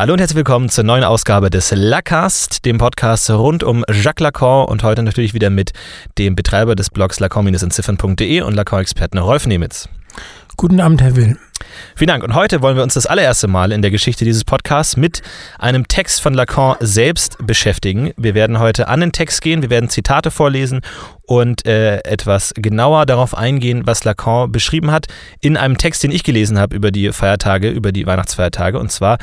Hallo und herzlich willkommen zur neuen Ausgabe des Lacast, dem Podcast rund um Jacques Lacan und heute natürlich wieder mit dem Betreiber des Blogs lacan-entziffern.de und Lacan-Experten Rolf Nemitz. Guten Abend, Herr Will. Vielen Dank. Und heute wollen wir uns das allererste Mal in der Geschichte dieses Podcasts mit einem Text von Lacan selbst beschäftigen. Wir werden heute an den Text gehen, wir werden Zitate vorlesen und äh, etwas genauer darauf eingehen, was Lacan beschrieben hat in einem Text, den ich gelesen habe über die Feiertage, über die Weihnachtsfeiertage, und zwar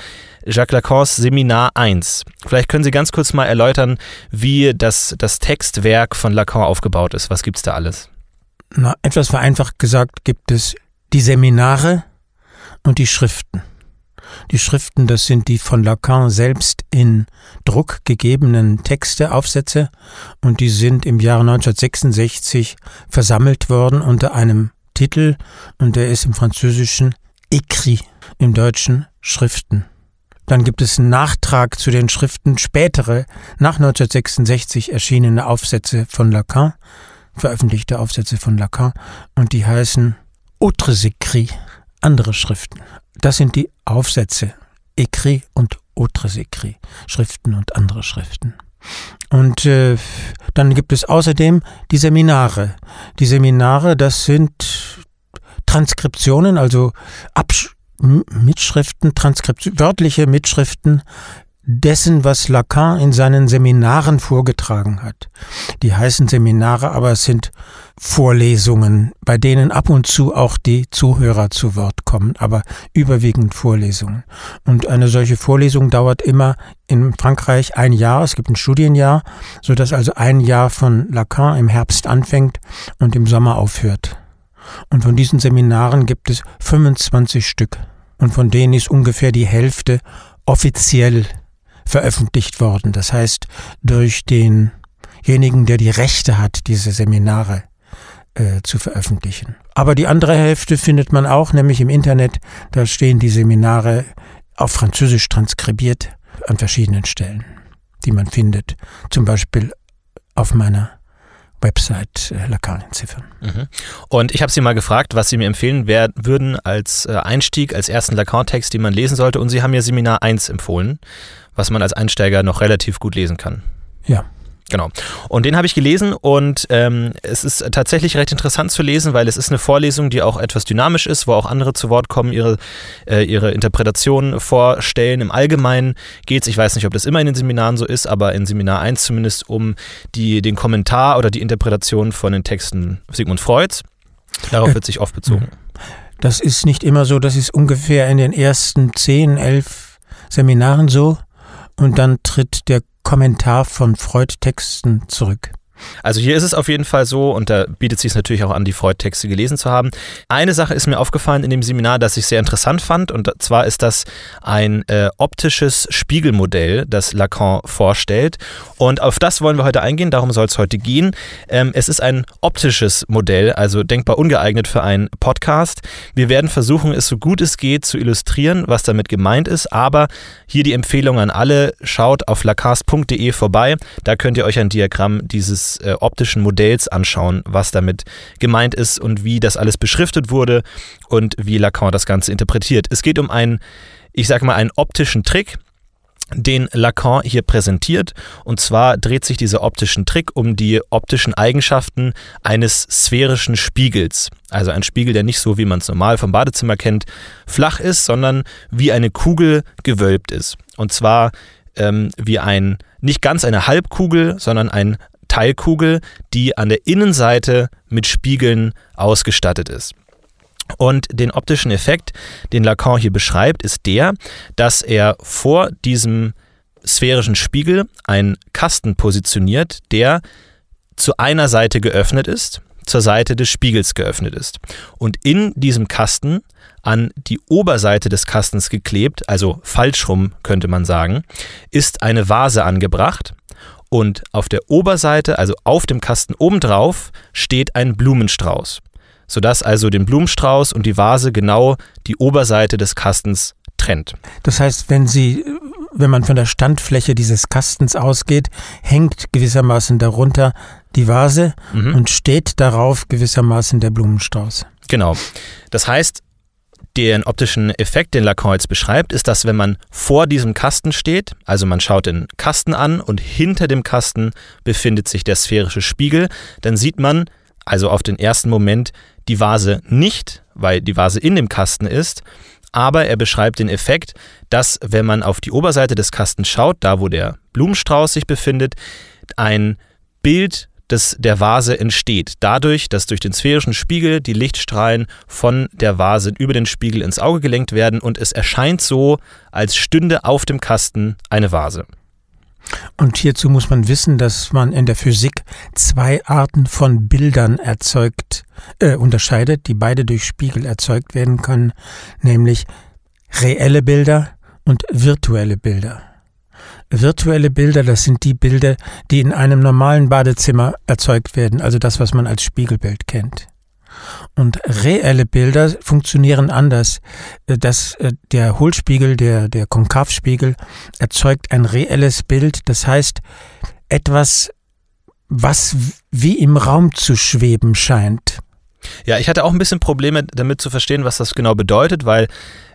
Jacques Lacans Seminar 1. Vielleicht können Sie ganz kurz mal erläutern, wie das, das Textwerk von Lacan aufgebaut ist. Was gibt es da alles? Na, etwas vereinfacht gesagt gibt es die Seminare und die Schriften. Die Schriften, das sind die von Lacan selbst in Druck gegebenen Texte, Aufsätze, und die sind im Jahre 1966 versammelt worden unter einem Titel, und der ist im Französischen Écrit, im Deutschen Schriften. Dann gibt es einen Nachtrag zu den Schriften spätere, nach 1966 erschienene Aufsätze von Lacan, veröffentlichte Aufsätze von Lacan, und die heißen Autres écrits, andere Schriften. Das sind die Aufsätze, écrits und autres écrits, Schriften und andere Schriften. Und äh, dann gibt es außerdem die Seminare. Die Seminare, das sind Transkriptionen, also Absch Mitschriften, Transkriptionen, wörtliche Mitschriften dessen, was Lacan in seinen Seminaren vorgetragen hat. Die heißen Seminare, aber es sind Vorlesungen, bei denen ab und zu auch die Zuhörer zu Wort kommen, aber überwiegend Vorlesungen. Und eine solche Vorlesung dauert immer in Frankreich ein Jahr, es gibt ein Studienjahr, so dass also ein Jahr von Lacan im Herbst anfängt und im Sommer aufhört. Und von diesen Seminaren gibt es 25 Stück. Und von denen ist ungefähr die Hälfte offiziell veröffentlicht worden. Das heißt, durch denjenigen, der die Rechte hat, diese Seminare äh, zu veröffentlichen. Aber die andere Hälfte findet man auch, nämlich im Internet. Da stehen die Seminare auf Französisch transkribiert an verschiedenen Stellen, die man findet. Zum Beispiel auf meiner Website äh, Lacan entziffern. Mhm. Und ich habe Sie mal gefragt, was Sie mir empfehlen wär, würden als äh, Einstieg, als ersten Lacan-Text, den man lesen sollte. Und Sie haben mir Seminar 1 empfohlen was man als Einsteiger noch relativ gut lesen kann. Ja. Genau. Und den habe ich gelesen und ähm, es ist tatsächlich recht interessant zu lesen, weil es ist eine Vorlesung, die auch etwas dynamisch ist, wo auch andere zu Wort kommen, ihre, äh, ihre Interpretationen vorstellen. Im Allgemeinen geht es, ich weiß nicht, ob das immer in den Seminaren so ist, aber in Seminar 1 zumindest um die, den Kommentar oder die Interpretation von den Texten Sigmund Freuds. Darauf wird sich oft bezogen. Das ist nicht immer so, das ist ungefähr in den ersten 10, 11 Seminaren so und dann tritt der Kommentar von Freud-Texten zurück. Also hier ist es auf jeden Fall so, und da bietet sich es natürlich auch an, die Freud-Texte gelesen zu haben. Eine Sache ist mir aufgefallen in dem Seminar, das ich sehr interessant fand, und zwar ist das ein äh, optisches Spiegelmodell, das Lacan vorstellt. Und auf das wollen wir heute eingehen, darum soll es heute gehen. Ähm, es ist ein optisches Modell, also denkbar ungeeignet für einen Podcast. Wir werden versuchen, es so gut es geht zu illustrieren, was damit gemeint ist, aber hier die Empfehlung an alle, schaut auf lacast.de vorbei, da könnt ihr euch ein Diagramm dieses äh, optischen Modells anschauen, was damit gemeint ist und wie das alles beschriftet wurde und wie Lacan das Ganze interpretiert. Es geht um einen, ich sage mal, einen optischen Trick, den Lacan hier präsentiert. Und zwar dreht sich dieser optischen Trick um die optischen Eigenschaften eines sphärischen Spiegels. Also ein Spiegel, der nicht so, wie man es normal vom Badezimmer kennt, flach ist, sondern wie eine Kugel gewölbt ist. Und zwar ähm, wie ein, nicht ganz eine Halbkugel, sondern ein Teilkugel, die an der Innenseite mit Spiegeln ausgestattet ist. Und den optischen Effekt, den Lacan hier beschreibt, ist der, dass er vor diesem sphärischen Spiegel einen Kasten positioniert, der zu einer Seite geöffnet ist, zur Seite des Spiegels geöffnet ist. Und in diesem Kasten an die Oberseite des Kastens geklebt, also falsch rum könnte man sagen, ist eine Vase angebracht und auf der Oberseite, also auf dem Kasten obendrauf, steht ein Blumenstrauß, sodass also den Blumenstrauß und die Vase genau die Oberseite des Kastens trennt. Das heißt, wenn Sie, wenn man von der Standfläche dieses Kastens ausgeht, hängt gewissermaßen darunter die Vase mhm. und steht darauf gewissermaßen der Blumenstrauß. Genau. Das heißt, Den optischen Effekt, den Lacan beschreibt, ist, dass wenn man vor diesem Kasten steht, also man schaut den Kasten an und hinter dem Kasten befindet sich der sphärische Spiegel, dann sieht man, also auf den ersten Moment, die Vase nicht, weil die Vase in dem Kasten ist, aber er beschreibt den Effekt, dass wenn man auf die Oberseite des Kastens schaut, da wo der Blumenstrauß sich befindet, ein Bild des, der Vase entsteht. Dadurch, dass durch den sphärischen Spiegel die Lichtstrahlen von der Vase über den Spiegel ins Auge gelenkt werden und es erscheint so, als stünde auf dem Kasten eine Vase. Und hierzu muss man wissen, dass man in der Physik zwei Arten von Bildern erzeugt, äh, unterscheidet, die beide durch Spiegel erzeugt werden können, nämlich reelle Bilder und virtuelle Bilder. Virtuelle Bilder, das sind die Bilder, die in einem normalen Badezimmer erzeugt werden, also das, was man als Spiegelbild kennt. Und reelle Bilder funktionieren anders. Äh, das, äh, der Hohlspiegel, der, der Konkavspiegel erzeugt ein reelles Bild, das heißt etwas, was wie im Raum zu schweben scheint. Ja, ich hatte auch ein bisschen Probleme damit zu verstehen, was das genau bedeutet, weil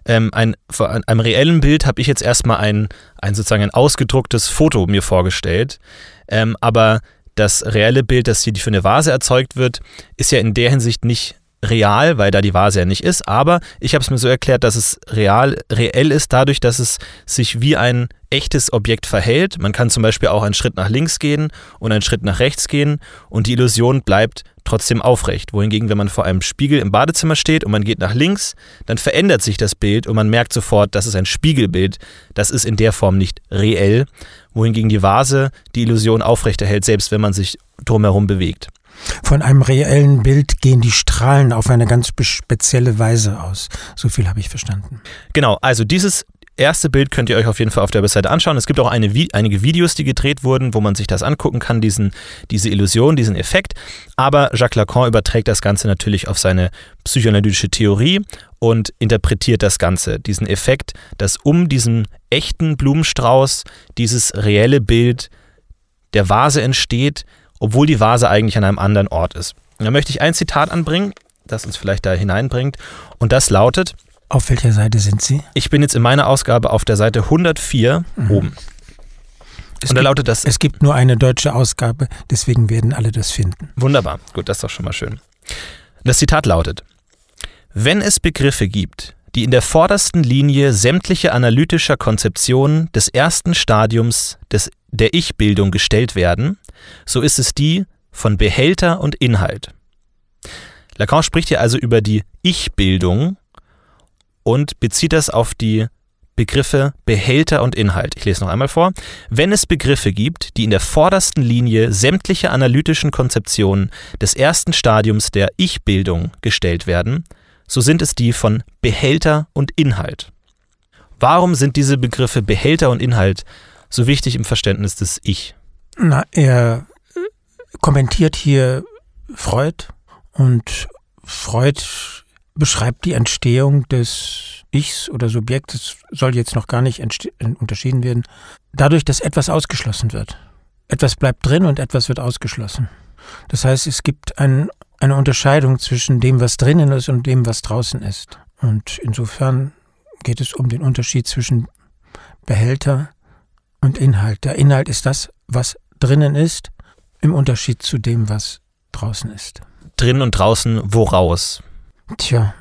ähm, ein, von einem reellen Bild habe ich jetzt erstmal ein, ein sozusagen ein ausgedrucktes Foto mir vorgestellt. Ähm, aber das reelle Bild, das hier für eine Vase erzeugt wird, ist ja in der Hinsicht nicht real, weil da die Vase ja nicht ist, aber ich habe es mir so erklärt, dass es real, reell ist dadurch, dass es sich wie ein echtes Objekt verhält. Man kann zum Beispiel auch einen Schritt nach links gehen und einen Schritt nach rechts gehen und die Illusion bleibt trotzdem aufrecht. Wohingegen, wenn man vor einem Spiegel im Badezimmer steht und man geht nach links, dann verändert sich das Bild und man merkt sofort, das ist ein Spiegelbild. Das ist in der Form nicht reell. Wohingegen die Vase die Illusion aufrechterhält, selbst wenn man sich drumherum bewegt. Von einem reellen Bild gehen die Strahlen auf eine ganz spezielle Weise aus. So viel habe ich verstanden. Genau, also dieses erste Bild könnt ihr euch auf jeden Fall auf der Webseite anschauen. Es gibt auch eine, einige Videos, die gedreht wurden, wo man sich das angucken kann, diesen, diese Illusion, diesen Effekt. Aber Jacques Lacan überträgt das Ganze natürlich auf seine psychoanalytische Theorie und interpretiert das Ganze, diesen Effekt, dass um diesen echten Blumenstrauß dieses reelle Bild der Vase entsteht, obwohl die Vase eigentlich an einem anderen Ort ist. Da möchte ich ein Zitat anbringen, das uns vielleicht da hineinbringt. Und das lautet: Auf welcher Seite sind Sie? Ich bin jetzt in meiner Ausgabe auf der Seite 104 mhm. oben. Es und da lautet das. Es gibt nur eine deutsche Ausgabe, deswegen werden alle das finden. Wunderbar. Gut, das ist doch schon mal schön. Das Zitat lautet: Wenn es Begriffe gibt, die in der vordersten Linie sämtliche analytischer Konzeptionen des ersten Stadiums des, der Ich-Bildung gestellt werden, so ist es die von Behälter und Inhalt. Lacan spricht hier also über die Ich-Bildung und bezieht das auf die Begriffe Behälter und Inhalt. Ich lese noch einmal vor. Wenn es Begriffe gibt, die in der vordersten Linie sämtliche analytischen Konzeptionen des ersten Stadiums der Ich-Bildung gestellt werden, so sind es die von Behälter und Inhalt. Warum sind diese Begriffe Behälter und Inhalt so wichtig im Verständnis des Ich? Na, er kommentiert hier Freud und Freud beschreibt die Entstehung des Ichs oder Subjektes, soll jetzt noch gar nicht unterschieden werden, dadurch, dass etwas ausgeschlossen wird. Etwas bleibt drin und etwas wird ausgeschlossen. Das heißt, es gibt ein, eine Unterscheidung zwischen dem, was drinnen ist und dem, was draußen ist. Und insofern geht es um den Unterschied zwischen Behälter und Inhalt. Der Inhalt ist das, was drinnen ist, im Unterschied zu dem, was draußen ist. Drinnen und draußen woraus? Tja,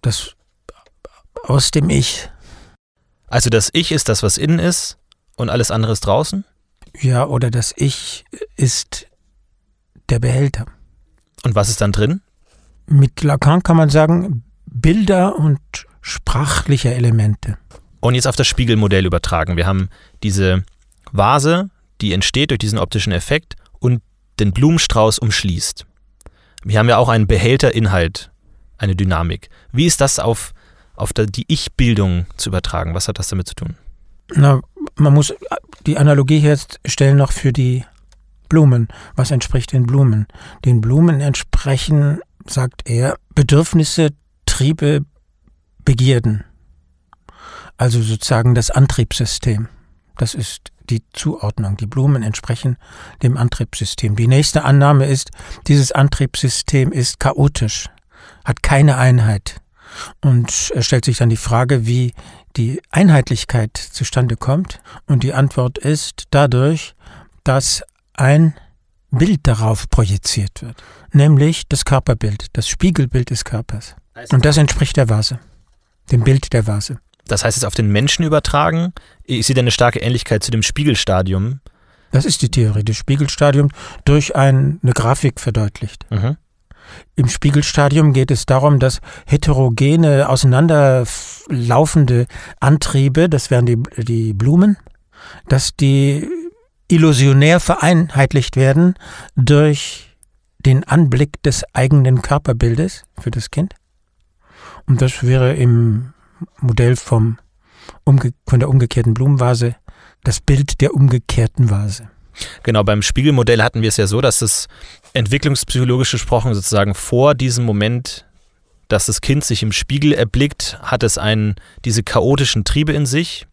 das aus dem Ich. Also das Ich ist das, was innen ist und alles andere ist draußen? Ja, oder das Ich ist der Behälter. Und was ist dann drin? Mit Lacan kann man sagen, Bilder und sprachliche Elemente. Und jetzt auf das Spiegelmodell übertragen. Wir haben diese Vase, die entsteht durch diesen optischen Effekt und den Blumenstrauß umschließt. Wir haben ja auch einen Behälterinhalt, eine Dynamik. Wie ist das auf, auf die Ich-Bildung zu übertragen? Was hat das damit zu tun? Na, man muss die Analogie herstellen noch für die Blumen. Was entspricht den Blumen? Den Blumen entsprechen, sagt er, Bedürfnisse, Triebe, Begierden. Also sozusagen das Antriebssystem. Das ist die Zuordnung. Die Blumen entsprechen dem Antriebssystem. Die nächste Annahme ist, dieses Antriebssystem ist chaotisch, hat keine Einheit. Und er stellt sich dann die Frage, wie die Einheitlichkeit zustande kommt. Und die Antwort ist dadurch, dass ein Bild darauf projiziert wird, nämlich das Körperbild, das Spiegelbild des Körpers. Und das entspricht der Vase, dem Bild der Vase. Das heißt, es auf den Menschen übertragen, ich sehe da eine starke Ähnlichkeit zu dem Spiegelstadium. Das ist die Theorie des Spiegelstadiums durch ein, eine Grafik verdeutlicht. Mhm. Im Spiegelstadium geht es darum, dass heterogene, auseinanderlaufende Antriebe, das wären die, die Blumen, dass die illusionär vereinheitlicht werden durch den Anblick des eigenen Körperbildes für das Kind. Und das wäre im Modell vom umge von der umgekehrten Blumenvase das Bild der umgekehrten Vase. Genau, beim Spiegelmodell hatten wir es ja so, dass es entwicklungspsychologisch gesprochen sozusagen vor diesem Moment, dass das Kind sich im Spiegel erblickt, hat es einen, diese chaotischen Triebe in sich,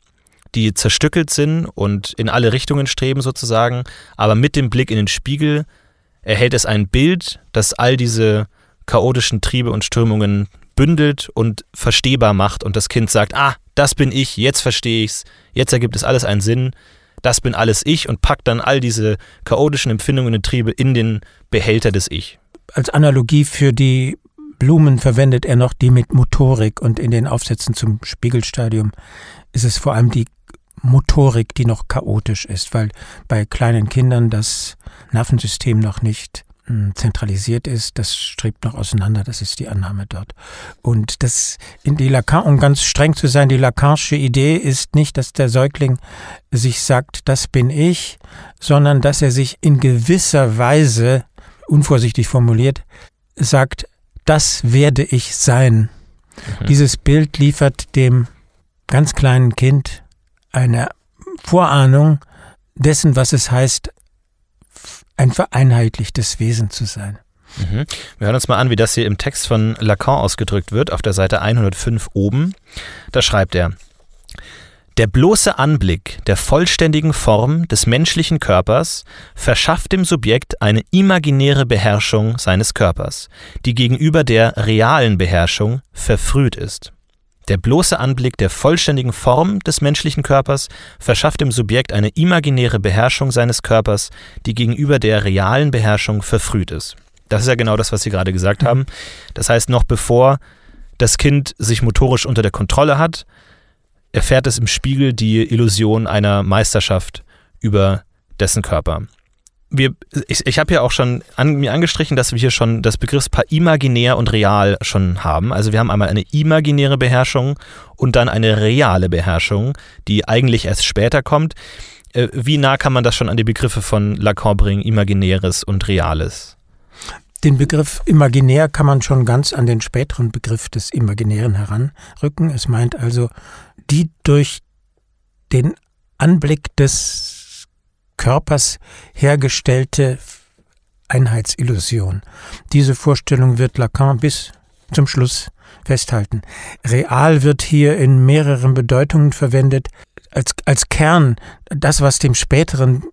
die zerstückelt sind und in alle Richtungen streben sozusagen, aber mit dem Blick in den Spiegel erhält es ein Bild, das all diese chaotischen Triebe und Strömungen bündelt und verstehbar macht und das Kind sagt, ah, das bin ich, jetzt verstehe ich's, jetzt ergibt es alles einen Sinn, das bin alles ich und packt dann all diese chaotischen Empfindungen und Triebe in den Behälter des Ich. Als Analogie für die Blumen verwendet er noch die mit Motorik und in den Aufsätzen zum Spiegelstadium ist es vor allem die Motorik, die noch chaotisch ist, weil bei kleinen Kindern das Nervensystem noch nicht zentralisiert ist, das strebt noch auseinander, das ist die Annahme dort. Und das in die Lacan, um ganz streng zu sein, die Lacanische Idee ist nicht, dass der Säugling sich sagt, das bin ich, sondern dass er sich in gewisser Weise, unvorsichtig formuliert, sagt, das werde ich sein. Mhm. Dieses Bild liefert dem ganz kleinen Kind eine Vorahnung dessen, was es heißt, ein vereinheitlichtes Wesen zu sein. Mhm. Wir hören uns mal an, wie das hier im Text von Lacan ausgedrückt wird, auf der Seite 105 oben. Da schreibt er, der bloße Anblick der vollständigen Form des menschlichen Körpers verschafft dem Subjekt eine imaginäre Beherrschung seines Körpers, die gegenüber der realen Beherrschung verfrüht ist. Der bloße Anblick der vollständigen Form des menschlichen Körpers verschafft dem Subjekt eine imaginäre Beherrschung seines Körpers, die gegenüber der realen Beherrschung verfrüht ist. Das ist ja genau das, was Sie gerade gesagt haben. Das heißt, noch bevor das Kind sich motorisch unter der Kontrolle hat, erfährt es im Spiegel die Illusion einer Meisterschaft über dessen Körper wir, ich, ich habe ja auch schon an, mir angestrichen, dass wir hier schon das Begriffspaar imaginär und real schon haben. Also wir haben einmal eine imaginäre Beherrschung und dann eine reale Beherrschung, die eigentlich erst später kommt. Äh, wie nah kann man das schon an die Begriffe von Lacan bringen, imaginäres und reales? Den Begriff imaginär kann man schon ganz an den späteren Begriff des Imaginären heranrücken. Es meint also die durch den Anblick des Körpers hergestellte Einheitsillusion. Diese Vorstellung wird Lacan bis zum Schluss festhalten. Real wird hier in mehreren Bedeutungen verwendet. Als, als Kern, das, was dem späteren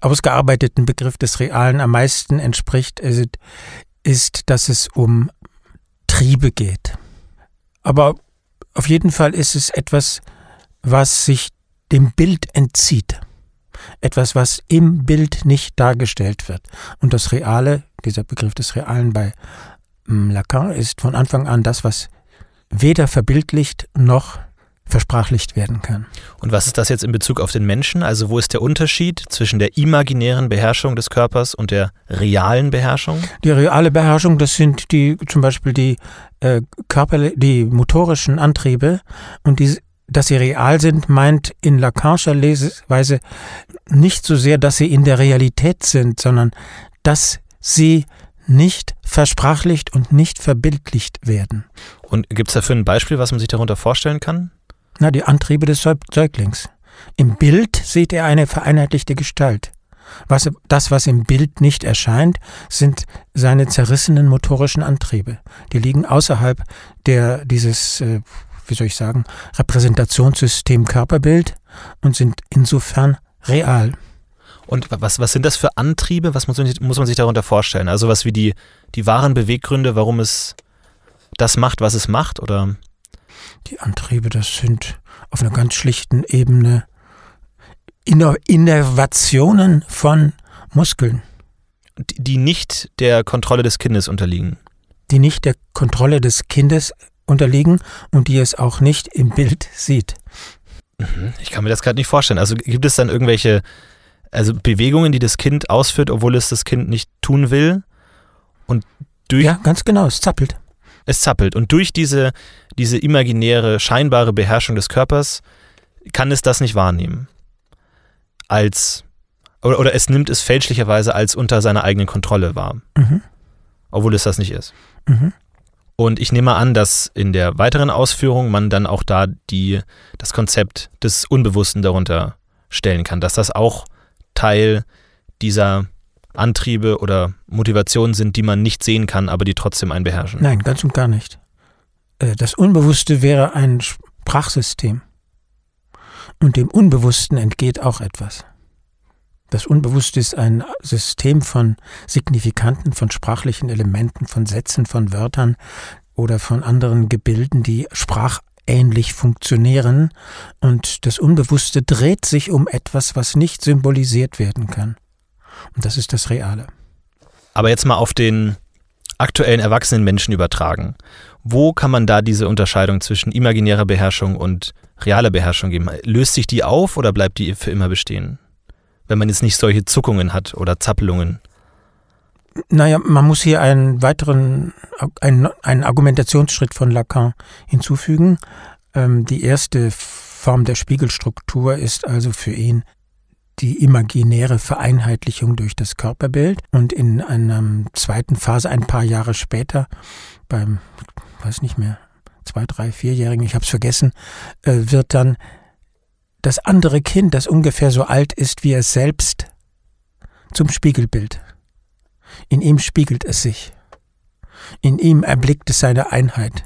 ausgearbeiteten Begriff des Realen am meisten entspricht, ist, ist, dass es um Triebe geht. Aber auf jeden Fall ist es etwas, was sich dem Bild entzieht etwas, was im Bild nicht dargestellt wird. Und das Reale, dieser Begriff des Realen bei hm, Lacan, ist von Anfang an das, was weder verbildlicht noch versprachlicht werden kann. Und was ist das jetzt in Bezug auf den Menschen? Also wo ist der Unterschied zwischen der imaginären Beherrschung des Körpers und der realen Beherrschung? Die reale Beherrschung, das sind die zum Beispiel die äh, Körper, die motorischen Antriebe und die dass sie real sind, meint in Lacanischer Leseweise nicht so sehr, dass sie in der Realität sind, sondern dass sie nicht versprachlicht und nicht verbildlicht werden. Und gibt es dafür ein Beispiel, was man sich darunter vorstellen kann? Na, die Antriebe des Säuglings. Im Bild sieht er eine vereinheitlichte Gestalt. Was, das, was im Bild nicht erscheint, sind seine zerrissenen motorischen Antriebe. Die liegen außerhalb der, dieses äh, wie soll ich sagen, Repräsentationssystem Körperbild und sind insofern real. Und was, was sind das für Antriebe? Was muss man, muss man sich darunter vorstellen? Also was wie die, die wahren Beweggründe, warum es, das macht, was es macht? Oder? Die Antriebe, das sind auf einer ganz schlichten Ebene Innovationen von Muskeln. Die nicht der Kontrolle des Kindes unterliegen. Die nicht der Kontrolle des Kindes unterliegen und die es auch nicht im Bild sieht. Mhm. Ich kann mir das gerade nicht vorstellen. Also gibt es dann irgendwelche also Bewegungen, die das Kind ausführt, obwohl es das Kind nicht tun will? Und durch ja, ganz genau, es zappelt. Es zappelt. Und durch diese, diese imaginäre, scheinbare Beherrschung des Körpers kann es das nicht wahrnehmen. Als, oder, oder es nimmt es fälschlicherweise als unter seiner eigenen Kontrolle wahr. Mhm. Obwohl es das nicht ist. Mhm. Und ich nehme an, dass in der weiteren Ausführung man dann auch da die, das Konzept des Unbewussten darunter stellen kann, dass das auch Teil dieser Antriebe oder Motivationen sind, die man nicht sehen kann, aber die trotzdem einen beherrschen. Nein, ganz und gar nicht. Äh, das Unbewusste wäre ein Sprachsystem. Und dem Unbewussten entgeht auch etwas. Das Unbewusste ist ein System von Signifikanten, von sprachlichen Elementen, von Sätzen, von Wörtern oder von anderen Gebilden, die sprachähnlich funktionieren. Und das Unbewusste dreht sich um etwas, was nicht symbolisiert werden kann. Und das ist das Reale. Aber jetzt mal auf den aktuellen erwachsenen Menschen übertragen. Wo kann man da diese Unterscheidung zwischen imaginärer Beherrschung und realer Beherrschung geben? Löst sich die auf oder bleibt die für immer bestehen? Wenn man jetzt nicht solche Zuckungen hat oder Zappelungen. Naja, man muss hier einen weiteren, einen, einen Argumentationsschritt von Lacan hinzufügen. Ähm, die erste Form der Spiegelstruktur ist also für ihn die imaginäre Vereinheitlichung durch das Körperbild und in einer zweiten Phase ein paar Jahre später beim weiß nicht mehr zwei drei vierjährigen ich habe es vergessen äh, wird dann das andere Kind das ungefähr so alt ist wie er selbst zum Spiegelbild in ihm spiegelt es sich in ihm erblickt es seine Einheit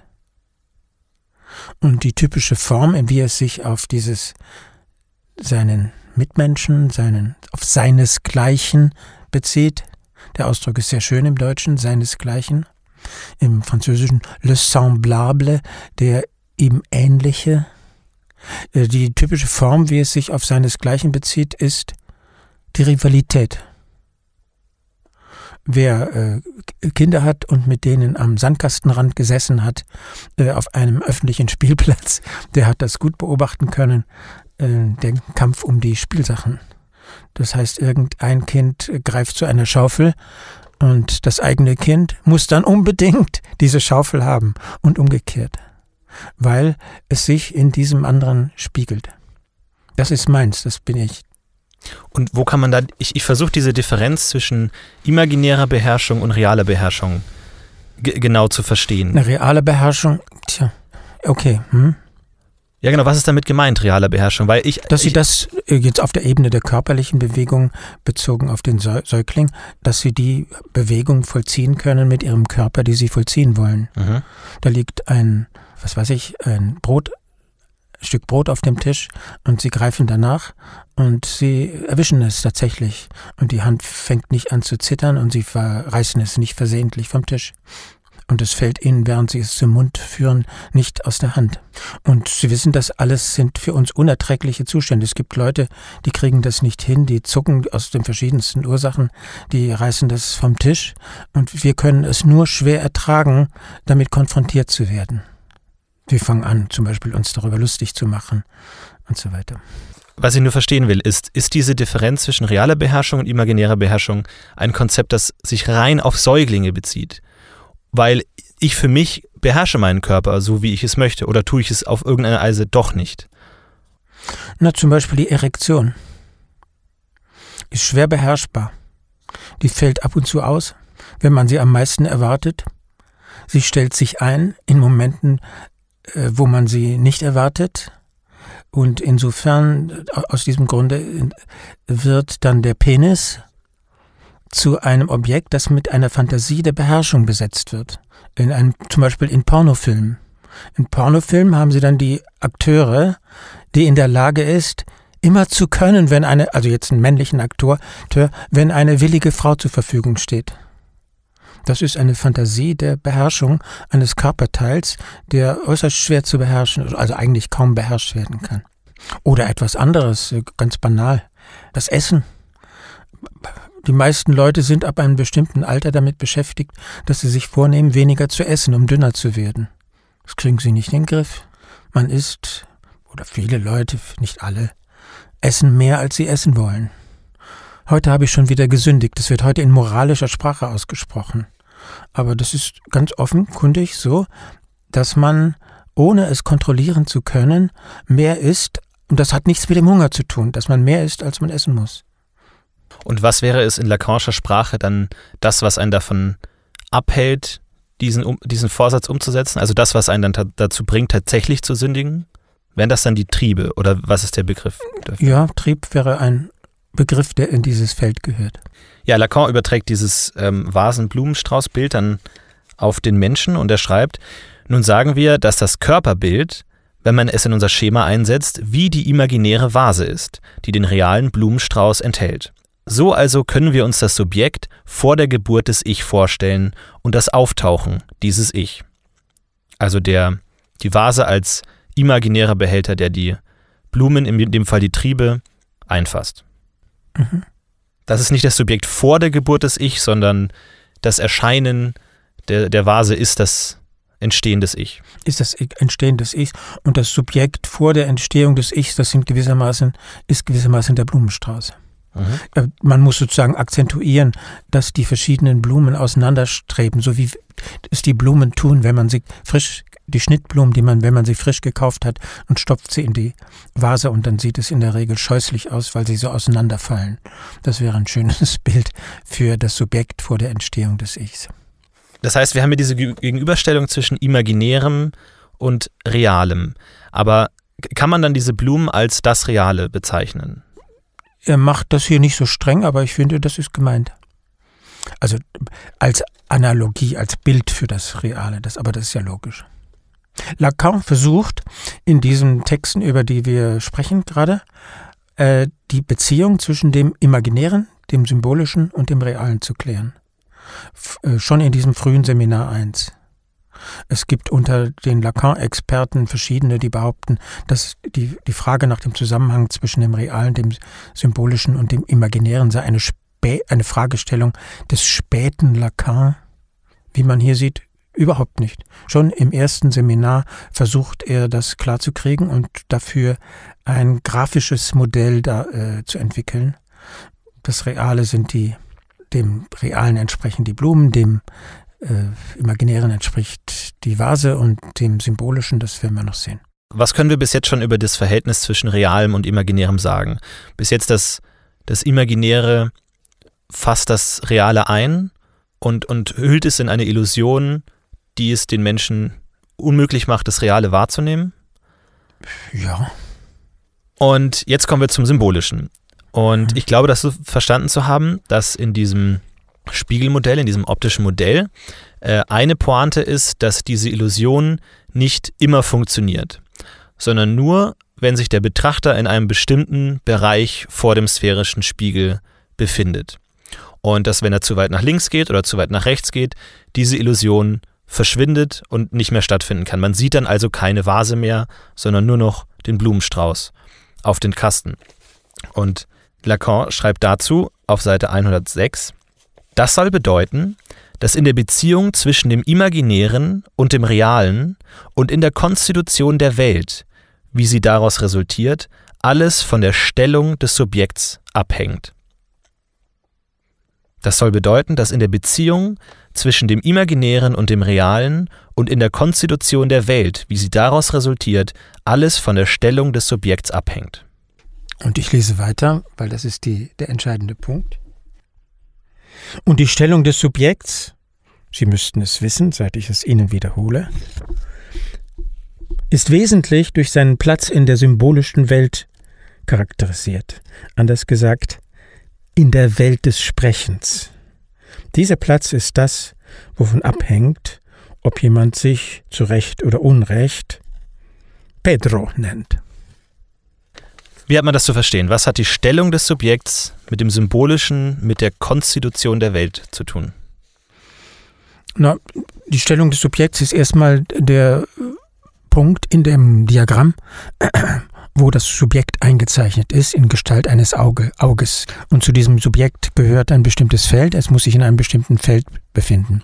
und die typische Form, in wie er sich auf dieses seinen Mitmenschen, seinen, auf seinesgleichen bezieht. Der Ausdruck ist sehr schön im Deutschen, seinesgleichen. Im Französischen le semblable, der ihm ähnliche. Äh, die typische Form, wie es sich auf seinesgleichen bezieht, ist die Rivalität. Wer äh, Kinder hat und mit denen am Sandkastenrand gesessen hat, äh, auf einem öffentlichen Spielplatz, der hat das gut beobachten können, äh, der Kampf um die Spielsachen. Das heißt, irgendein Kind greift zu einer Schaufel und das eigene Kind muss dann unbedingt diese Schaufel haben und umgekehrt, weil es sich in diesem anderen spiegelt. Das ist meins, das bin ich. Und wo kann man da, ich, ich versuche diese Differenz zwischen imaginärer Beherrschung und realer Beherrschung genau zu verstehen. Eine reale Beherrschung, tja, okay. Hm? Ja, genau. Was ist damit gemeint, reale Beherrschung? Weil ich, dass sie das äh, jetzt auf der Ebene der körperlichen Bewegung bezogen auf den Säugling, dass sie die Bewegung vollziehen können mit ihrem Körper, die sie vollziehen wollen. Mhm. Da liegt ein, was weiß ich, ein Brot, Stück Brot auf dem Tisch und sie greifen danach und sie erwischen es tatsächlich und die Hand fängt nicht an zu zittern und sie reißen es nicht versehentlich vom Tisch und es fällt ihnen, während sie es zum Mund führen, nicht aus der Hand. Und sie wissen, das alles sind für uns unerträgliche Zustände. Es gibt Leute, die kriegen das nicht hin, die zucken aus den verschiedensten Ursachen, die reißen das vom Tisch und wir können es nur schwer ertragen, damit konfrontiert zu werden. Wir fangen an, zum Beispiel uns darüber lustig zu machen und so weiter. Was ich nur verstehen will, ist, ist diese Differenz zwischen realer Beherrschung und imaginärer Beherrschung ein Konzept, das sich rein auf Säuglinge bezieht? weil ich für mich beherrsche meinen Körper so, wie ich es möchte, oder tue ich es auf irgendeine Weise doch nicht? Na, zum Beispiel die Erektion ist schwer beherrschbar. Die fällt ab und zu aus, wenn man sie am meisten erwartet. Sie stellt sich ein in Momenten, wo man sie nicht erwartet. Und insofern, äh, aus diesem Grunde, wird dann der Penis zu einem Objekt, das mit einer Fantasie der Beherrschung besetzt wird. In einem, zum Beispiel in Pornofilmen. In Pornofilmen haben sie dann die Akteure, die in der Lage ist, immer zu können, wenn eine, also jetzt einen männlichen Aktor, wenn eine willige Frau zur Verfügung steht. Das ist eine Fantasie der Beherrschung eines Körperteils, der äußerst schwer zu beherrschen, also eigentlich kaum beherrscht werden kann. Oder etwas anderes, äh, ganz banal. Das Essen. Die meisten Leute sind ab einem bestimmten Alter damit beschäftigt, dass sie sich vornehmen, weniger zu essen, um dünner zu werden. Das kriegen sie nicht in den Griff. Man isst, oder viele Leute, nicht alle, essen mehr, als sie essen wollen. Heute habe ich schon wieder gesündigt. Das wird heute in moralischer Sprache ausgesprochen. Aber das ist ganz offenkundig so, dass man, ohne es kontrollieren zu können, mehr isst, und das hat nichts mit dem Hunger zu tun, dass man mehr isst, als man essen muss. Und was wäre es in Lacanischer Sprache dann das, was einen davon abhält, diesen, um, diesen Vorsatz umzusetzen? Also das, was einen dann dazu bringt, tatsächlich zu sündigen? Wären das dann die Triebe oder was ist der Begriff dafür? Ja, Trieb wäre ein Begriff, der in dieses Feld gehört. Ja, Lacan überträgt dieses ähm, Vasen-Blumenstrauß-Bild dann auf den Menschen und er schreibt, nun sagen wir, dass das Körperbild, wenn man es in unser Schema einsetzt, wie die imaginäre Vase ist, die den realen Blumenstrauß enthält. So also können wir uns das Subjekt vor der Geburt des Ich vorstellen und das Auftauchen dieses Ich. Also der, die Vase als imaginärer Behälter, der die Blumen, in dem Fall die Triebe, einfasst. Mhm. Das ist nicht das Subjekt vor der Geburt des Ich, sondern das Erscheinen der, der Vase ist das Entstehen des Ich. Ist das Entstehen des Ichs und das Subjekt vor der Entstehung des Ichs, das sind gewissermaßen, ist gewissermaßen der Blumenstrauß. Mhm. Äh, man muss sozusagen akzentuieren, dass die verschiedenen Blumen auseinanderstreben, so wie es die Blumen tun, wenn man sie frisch die Schnittblumen, die man, wenn man sie frisch gekauft hat, und stopft sie in die Vase und dann sieht es in der Regel scheußlich aus, weil sie so auseinanderfallen. Das wäre ein schönes Bild für das Subjekt vor der Entstehung des Ichs. Das heißt, wir haben hier diese Gegenüberstellung zwischen imaginärem und realem. Aber kann man dann diese Blumen als das Reale bezeichnen? Er macht das hier nicht so streng, aber ich finde, das ist gemeint. Also als Analogie, als Bild für das Reale, das, aber das ist ja logisch. Lacan versucht in diesen Texten, über die wir sprechen gerade, äh, die Beziehung zwischen dem Imaginären, dem Symbolischen und dem Realen zu klären. Äh, schon in diesem frühen Seminar 1. Es gibt unter den Lacan-Experten verschiedene, die behaupten, dass die, die Frage nach dem Zusammenhang zwischen dem Realen, dem Symbolischen und dem Imaginären sei eine, Spä eine Fragestellung des späten Lacan. Wie man hier sieht, Überhaupt nicht. Schon im ersten Seminar versucht er, das klarzukriegen und dafür ein grafisches Modell da, äh, zu entwickeln. Das Reale sind die, dem Realen entsprechen die Blumen, dem äh, Imaginären entspricht die Vase und dem Symbolischen, das werden wir noch sehen. Was können wir bis jetzt schon über das Verhältnis zwischen Realem und Imaginärem sagen? Bis jetzt das, das Imaginäre fasst das Reale ein und, und hüllt es in eine Illusion, die es den Menschen unmöglich macht, das Reale wahrzunehmen. Ja. Und jetzt kommen wir zum Symbolischen. Und mhm. ich glaube, das verstanden zu haben, dass in diesem Spiegelmodell, in diesem optischen Modell, äh, eine Pointe ist, dass diese Illusion nicht immer funktioniert, sondern nur, wenn sich der Betrachter in einem bestimmten Bereich vor dem sphärischen Spiegel befindet. Und dass, wenn er zu weit nach links geht oder zu weit nach rechts geht, diese Illusion verschwindet und nicht mehr stattfinden kann. Man sieht dann also keine Vase mehr, sondern nur noch den Blumenstrauß auf den Kasten. Und Lacan schreibt dazu auf Seite 106, das soll bedeuten, dass in der Beziehung zwischen dem Imaginären und dem Realen und in der Konstitution der Welt, wie sie daraus resultiert, alles von der Stellung des Subjekts abhängt. Das soll bedeuten, dass in der Beziehung zwischen dem Imaginären und dem Realen und in der Konstitution der Welt, wie sie daraus resultiert, alles von der Stellung des Subjekts abhängt. Und ich lese weiter, weil das ist die, der entscheidende Punkt. Und die Stellung des Subjekts, Sie müssten es wissen, seit ich es Ihnen wiederhole, ist wesentlich durch seinen Platz in der symbolischen Welt charakterisiert. Anders gesagt, in der Welt des Sprechens. Dieser Platz ist das, wovon abhängt, ob jemand sich zu Recht oder Unrecht Pedro nennt. Wie hat man das zu verstehen? Was hat die Stellung des Subjekts mit dem Symbolischen, mit der Konstitution der Welt zu tun? Na, die Stellung des Subjekts ist erstmal der Punkt in dem Diagramm, wo das Subjekt eingezeichnet ist in Gestalt eines Auge, Auges. Und zu diesem Subjekt gehört ein bestimmtes Feld, es muss sich in einem bestimmten Feld befinden.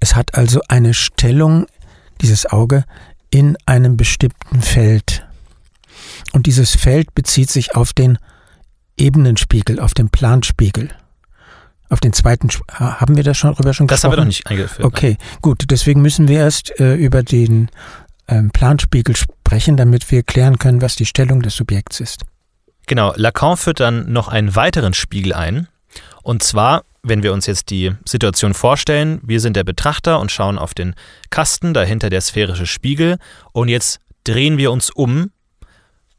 Es hat also eine Stellung, dieses Auge, in einem bestimmten Feld. Und dieses Feld bezieht sich auf den Ebenenspiegel, auf den Planspiegel. Auf den zweiten, haben wir da schon drüber schon das gesprochen? Das haben wir noch nicht eingeführt. Okay, gut. Deswegen müssen wir erst äh, über den ähm, Planspiegel sprechen, damit wir klären können, was die Stellung des Subjekts ist. Genau, Lacan führt dann noch einen weiteren Spiegel ein. Und zwar, wenn wir uns jetzt die Situation vorstellen, wir sind der Betrachter und schauen auf den Kasten, dahinter der sphärische Spiegel. Und jetzt drehen wir uns um,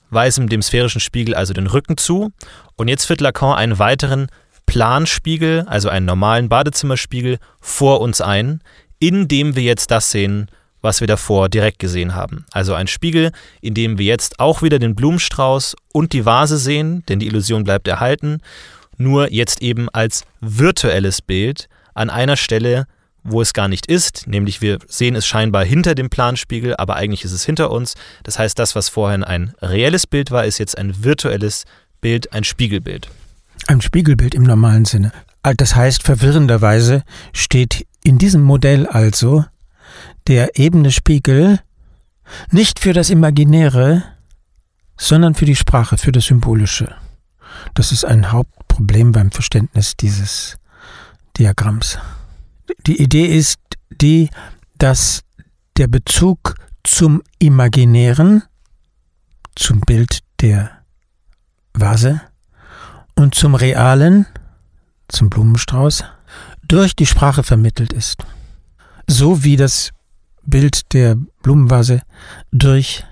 weisen dem sphärischen Spiegel also den Rücken zu. Und jetzt führt Lacan einen weiteren Planspiegel, also einen normalen Badezimmerspiegel, vor uns ein, in dem wir jetzt das sehen, was wir davor direkt gesehen haben. Also ein Spiegel, in dem wir jetzt auch wieder den Blumenstrauß und die Vase sehen, denn die Illusion bleibt erhalten, nur jetzt eben als virtuelles Bild an einer Stelle, wo es gar nicht ist, nämlich wir sehen es scheinbar hinter dem Planspiegel, aber eigentlich ist es hinter uns. Das heißt, das, was vorhin ein reelles Bild war, ist jetzt ein virtuelles Bild, ein Spiegelbild. Ein Spiegelbild im normalen Sinne. Das heißt, verwirrenderweise steht in diesem Modell also der ebene Spiegel nicht für das Imaginäre, sondern für die Sprache, für das Symbolische. Das ist ein Hauptproblem beim Verständnis dieses Diagramms. Die Idee ist die, dass der Bezug zum Imaginären, zum Bild der Vase und zum Realen, zum Blumenstrauß, durch die Sprache vermittelt ist. So wie das Bild der Blumenvase durch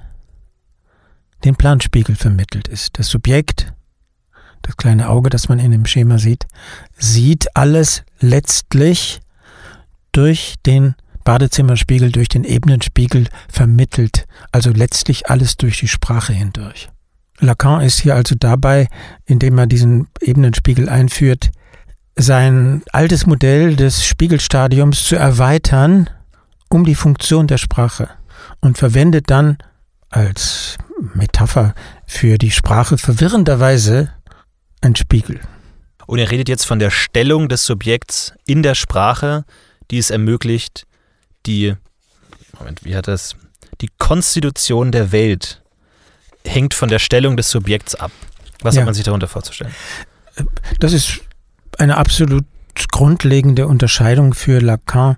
den Planspiegel vermittelt ist. Das Subjekt, das kleine Auge, das man in dem Schema sieht, sieht alles letztlich durch den Badezimmerspiegel, durch den Ebenenspiegel vermittelt, also letztlich alles durch die Sprache hindurch. Lacan ist hier also dabei, indem er diesen Ebenenspiegel einführt, sein altes Modell des Spiegelstadiums zu erweitern um die Funktion der Sprache und verwendet dann als Metapher für die Sprache verwirrenderweise ein Spiegel. Und er redet jetzt von der Stellung des Subjekts in der Sprache, die es ermöglicht, die, Moment, wie hat das? Die Konstitution der Welt hängt von der Stellung des Subjekts ab. Was ja. hat man sich darunter vorzustellen? Das ist eine absolut grundlegende Unterscheidung für Lacan,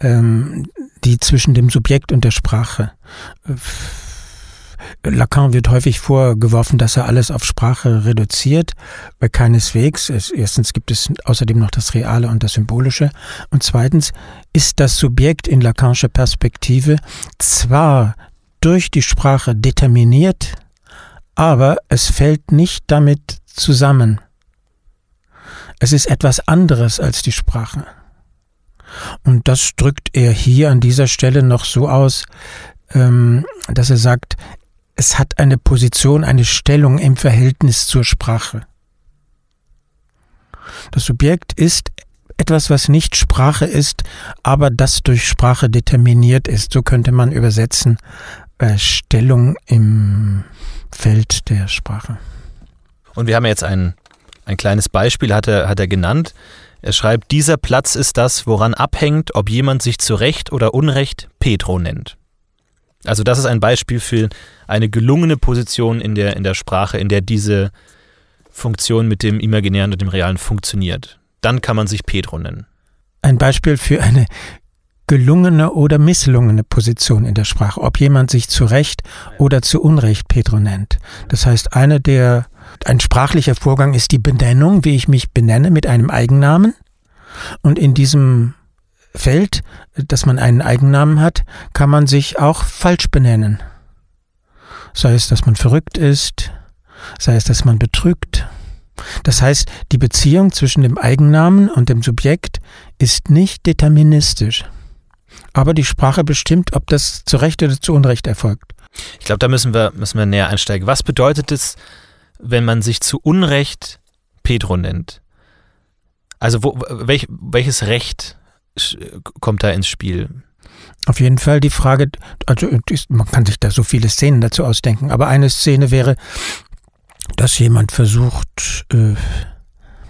ähm, die zwischen dem Subjekt und der Sprache. Lacan wird häufig vorgeworfen, dass er alles auf Sprache reduziert, weil keineswegs. Es, erstens gibt es außerdem noch das Reale und das Symbolische. Und zweitens ist das Subjekt in Lacanischer Perspektive zwar durch die Sprache determiniert, aber es fällt nicht damit zusammen. Es ist etwas anderes als die Sprache. Und das drückt er hier an dieser Stelle noch so aus, ähm, dass er sagt, es hat eine Position, eine Stellung im Verhältnis zur Sprache. Das Subjekt ist etwas, was nicht Sprache ist, aber das durch Sprache determiniert ist. So könnte man übersetzen äh, Stellung im Feld der Sprache. Und wir haben jetzt ein, ein kleines Beispiel, hat er, hat er genannt. Er schreibt, dieser Platz ist das, woran abhängt, ob jemand sich zu Recht oder Unrecht Petro nennt. Also das ist ein Beispiel für eine gelungene Position in der, in der Sprache, in der diese Funktion mit dem Imaginären und dem Realen funktioniert. Dann kann man sich Petro nennen. Ein Beispiel für eine gelungene oder misslungene Position in der Sprache, ob jemand sich zu Recht oder zu Unrecht Petro nennt. Das heißt, eine der, ein sprachlicher Vorgang ist die Benennung, wie ich mich benenne mit einem Eigennamen. Und in diesem Feld, dass man einen Eigennamen hat, kann man sich auch falsch benennen. Sei es, dass man verrückt ist, sei es, dass man betrügt. Das heißt, die Beziehung zwischen dem Eigennamen und dem Subjekt ist nicht deterministisch aber die Sprache bestimmt, ob das zu Recht oder zu Unrecht erfolgt. Ich glaube, da müssen wir, müssen wir näher einsteigen. Was bedeutet es, wenn man sich zu Unrecht Pedro nennt? Also wo, welch, welches Recht kommt da ins Spiel? Auf jeden Fall die Frage, also man kann sich da so viele Szenen dazu ausdenken, aber eine Szene wäre, dass jemand versucht, äh,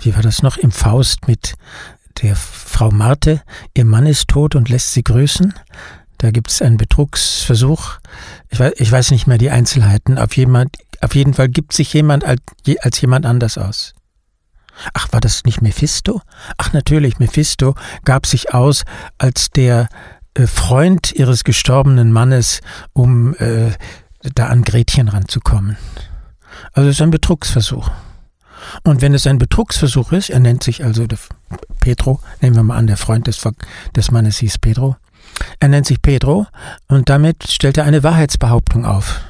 wie war das noch, im Faust mit der Frau Marte, ihr Mann ist tot und lässt sie grüßen. Da gibt es einen Betrugsversuch. Ich weiß, ich weiß nicht mehr die Einzelheiten. Auf, jemand, auf jeden Fall gibt sich jemand als, als jemand anders aus. Ach, war das nicht Mephisto? Ach, natürlich, Mephisto gab sich aus als der äh, Freund ihres gestorbenen Mannes, um äh, da an Gretchen ranzukommen. Also es ist ein Betrugsversuch. Und wenn es ein Betrugsversuch ist, er nennt sich also Pedro, nehmen wir mal an, der Freund des, des Mannes hieß Pedro, er nennt sich Pedro und damit stellt er eine Wahrheitsbehauptung auf.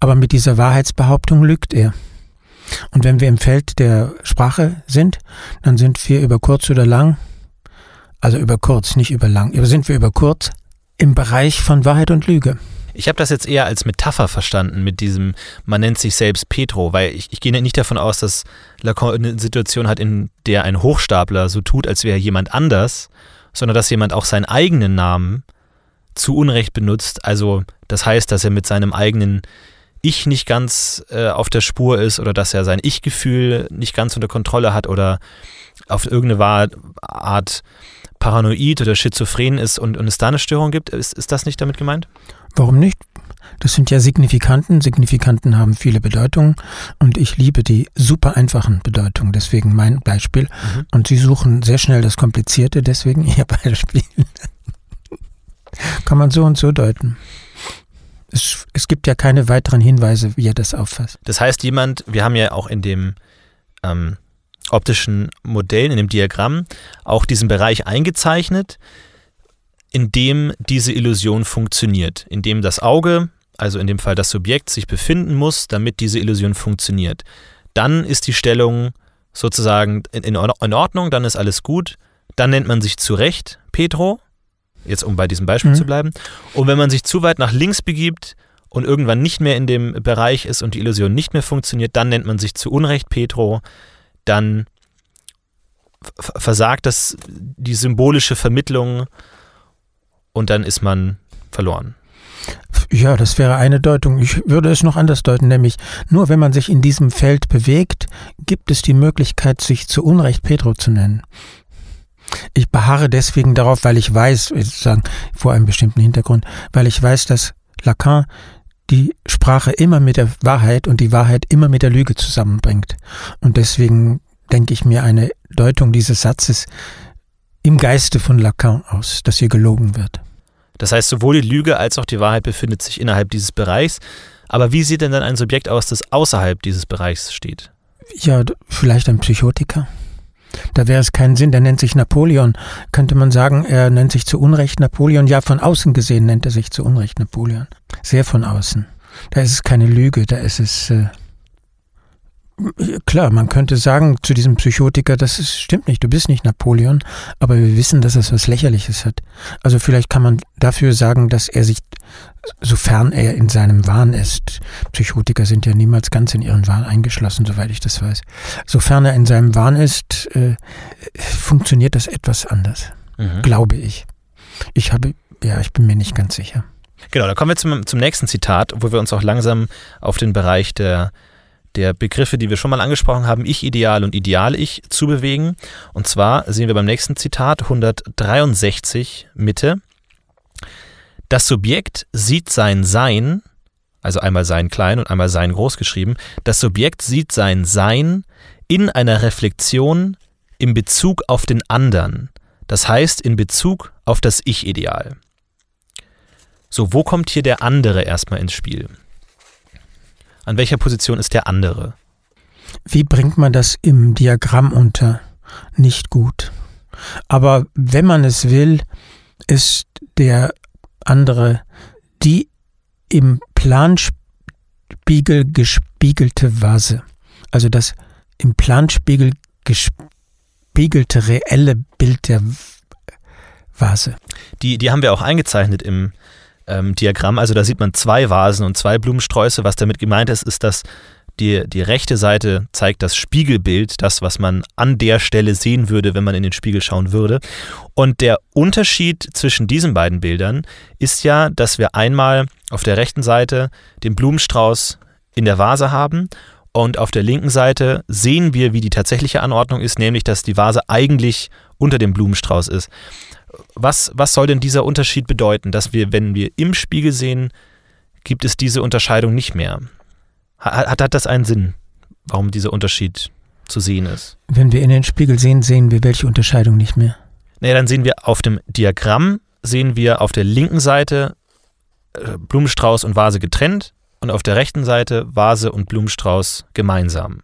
Aber mit dieser Wahrheitsbehauptung lügt er. Und wenn wir im Feld der Sprache sind, dann sind wir über kurz oder lang, also über kurz, nicht über lang, sind wir über kurz im Bereich von Wahrheit und Lüge. Ich habe das jetzt eher als Metapher verstanden mit diesem, man nennt sich selbst Petro, weil ich, ich gehe nicht davon aus, dass Lacan eine Situation hat, in der ein Hochstapler so tut, als wäre jemand anders, sondern dass jemand auch seinen eigenen Namen zu Unrecht benutzt. Also das heißt, dass er mit seinem eigenen Ich nicht ganz äh, auf der Spur ist oder dass er sein Ich-Gefühl nicht ganz unter Kontrolle hat oder auf irgendeine Art paranoid oder schizophren ist und, und es da eine Störung gibt. Ist, ist das nicht damit gemeint? Warum nicht? Das sind ja Signifikanten. Signifikanten haben viele Bedeutungen und ich liebe die super einfachen Bedeutungen. Deswegen mein Beispiel. Mhm. Und Sie suchen sehr schnell das Komplizierte, deswegen Ihr Beispiel. Kann man so und so deuten. Es, es gibt ja keine weiteren Hinweise, wie er das auffasst. Das heißt, jemand, wir haben ja auch in dem ähm, optischen Modell, in dem Diagramm, auch diesen Bereich eingezeichnet in dem diese Illusion funktioniert, in dem das Auge, also in dem Fall das Subjekt, sich befinden muss, damit diese Illusion funktioniert. Dann ist die Stellung sozusagen in, in Ordnung, dann ist alles gut. Dann nennt man sich zu Recht Petro, jetzt um bei diesem Beispiel mhm. zu bleiben. Und wenn man sich zu weit nach links begibt und irgendwann nicht mehr in dem Bereich ist und die Illusion nicht mehr funktioniert, dann nennt man sich zu Unrecht Petro. Dann versagt das die symbolische Vermittlung und dann ist man verloren. Ja, das wäre eine Deutung. Ich würde es noch anders deuten, nämlich nur wenn man sich in diesem Feld bewegt, gibt es die Möglichkeit, sich zu Unrecht Pedro zu nennen. Ich beharre deswegen darauf, weil ich weiß, sozusagen vor einem bestimmten Hintergrund, weil ich weiß, dass Lacan die Sprache immer mit der Wahrheit und die Wahrheit immer mit der Lüge zusammenbringt. Und deswegen denke ich mir eine Deutung dieses Satzes im Geiste von Lacan aus, dass hier gelogen wird. Das heißt, sowohl die Lüge als auch die Wahrheit befindet sich innerhalb dieses Bereichs. Aber wie sieht denn dann ein Subjekt aus, das außerhalb dieses Bereichs steht? Ja, vielleicht ein Psychotiker. Da wäre es keinen Sinn, der nennt sich Napoleon. Könnte man sagen, er nennt sich zu Unrecht Napoleon. Ja, von außen gesehen nennt er sich zu Unrecht Napoleon. Sehr von außen. Da ist es keine Lüge, da ist es äh, Klar, man könnte sagen zu diesem Psychotiker, das ist, stimmt nicht, du bist nicht Napoleon, aber wir wissen, dass es was Lächerliches hat. Also vielleicht kann man dafür sagen, dass er sich, sofern er in seinem Wahn ist, Psychotiker sind ja niemals ganz in ihren Wahn eingeschlossen, soweit ich das weiß, sofern er in seinem Wahn ist, äh, funktioniert das etwas anders, mhm. glaube ich. Ich habe, ja, ich bin mir nicht ganz sicher. Genau, da kommen wir zum, zum nächsten Zitat, wo wir uns auch langsam auf den Bereich der der Begriffe, die wir schon mal angesprochen haben, Ich-Ideal und Ideal-Ich, zu bewegen. Und zwar sehen wir beim nächsten Zitat 163 Mitte. Das Subjekt sieht sein Sein, also einmal sein klein und einmal sein groß geschrieben, das Subjekt sieht sein Sein in einer Reflexion in Bezug auf den anderen, das heißt in Bezug auf das Ich-Ideal. So, wo kommt hier der andere erstmal ins Spiel? An welcher Position ist der andere? Wie bringt man das im Diagramm unter? Nicht gut. Aber wenn man es will, ist der andere die im Planspiegel gespiegelte Vase. Also das im Planspiegel gespiegelte reelle Bild der Vase. Die, die haben wir auch eingezeichnet im, ähm, Diagramm. Also da sieht man zwei Vasen und zwei Blumensträuße. Was damit gemeint ist, ist, dass Die, die rechte Seite zeigt das Spiegelbild, das, was man an der Stelle sehen würde, wenn man in den Spiegel schauen würde. Und der Unterschied zwischen diesen beiden Bildern ist ja, dass wir einmal auf der rechten Seite den Blumenstrauß in der Vase haben und auf der linken Seite sehen wir, wie die tatsächliche Anordnung ist, nämlich dass die Vase eigentlich unter dem Blumenstrauß ist. Was, was soll denn dieser Unterschied bedeuten, dass wir, wenn wir im Spiegel sehen, gibt es diese Unterscheidung nicht mehr? Hat, hat das einen Sinn, warum dieser Unterschied zu sehen ist? Wenn wir in den Spiegel sehen, sehen wir welche Unterscheidung nicht mehr. Naja, dann sehen wir auf dem Diagramm, sehen wir auf der linken Seite äh, Blumenstrauß und Vase getrennt und auf der rechten Seite Vase und Blumenstrauß gemeinsam.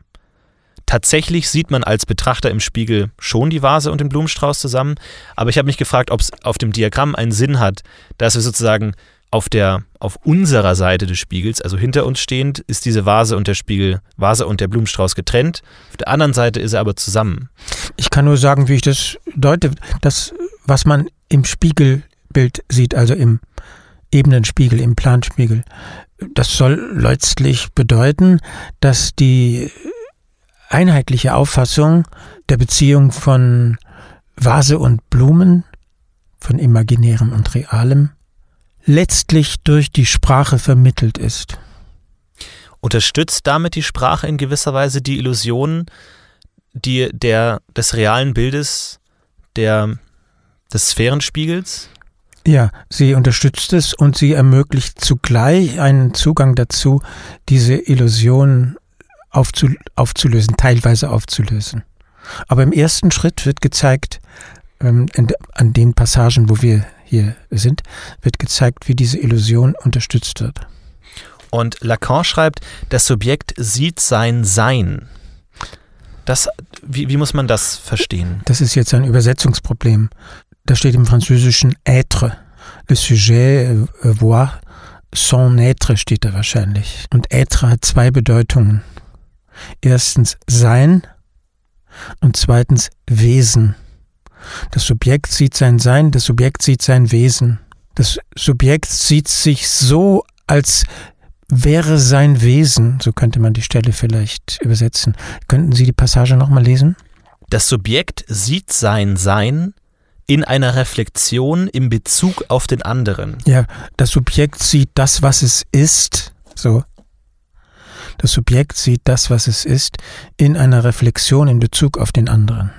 Tatsächlich sieht man als Betrachter im Spiegel schon die Vase und den Blumenstrauß zusammen, aber ich habe mich gefragt, ob es auf dem Diagramm einen Sinn hat, dass wir sozusagen auf der auf unserer Seite des Spiegels, also hinter uns stehend, ist diese Vase und der Spiegel, Vase und der Blumenstrauß getrennt. Auf der anderen Seite ist er aber zusammen. Ich kann nur sagen, wie ich das deute, das, was man im Spiegelbild sieht, also im Ebenenspiegel, im Planspiegel, das soll letztlich bedeuten, dass die einheitliche Auffassung der Beziehung von Vase und Blumen, von imaginärem und realem, letztlich durch die Sprache vermittelt ist. Unterstützt damit die Sprache in gewisser Weise die Illusion die, der, des realen Bildes der, des Sphärenspiegels? Ja, sie unterstützt es und sie ermöglicht zugleich einen Zugang dazu, diese Illusion aufzu, aufzulösen, teilweise aufzulösen. Aber im ersten Schritt wird gezeigt, ähm, in, an den Passagen, wo wir hier sind, wird gezeigt, wie diese Illusion unterstützt wird. Und Lacan schreibt, das Subjekt sieht sein Sein. Das, wie, wie muss man das verstehen? Das ist jetzt ein Übersetzungsproblem. Da steht im Französischen être. Le sujet euh, voit son être steht da wahrscheinlich. Und être hat zwei Bedeutungen. Erstens sein und zweitens Wesen. Das Subjekt sieht sein Sein, das Subjekt sieht sein Wesen. Das Subjekt sieht sich so, als wäre sein Wesen, so könnte man die Stelle vielleicht übersetzen. Könnten Sie die Passage nochmal lesen? Das Subjekt sieht sein Sein in einer Reflexion im Bezug auf den anderen. Ja, das Subjekt sieht das, was es ist, so. Das Subjekt sieht das, was es ist, in einer Reflexion in Bezug auf den anderen.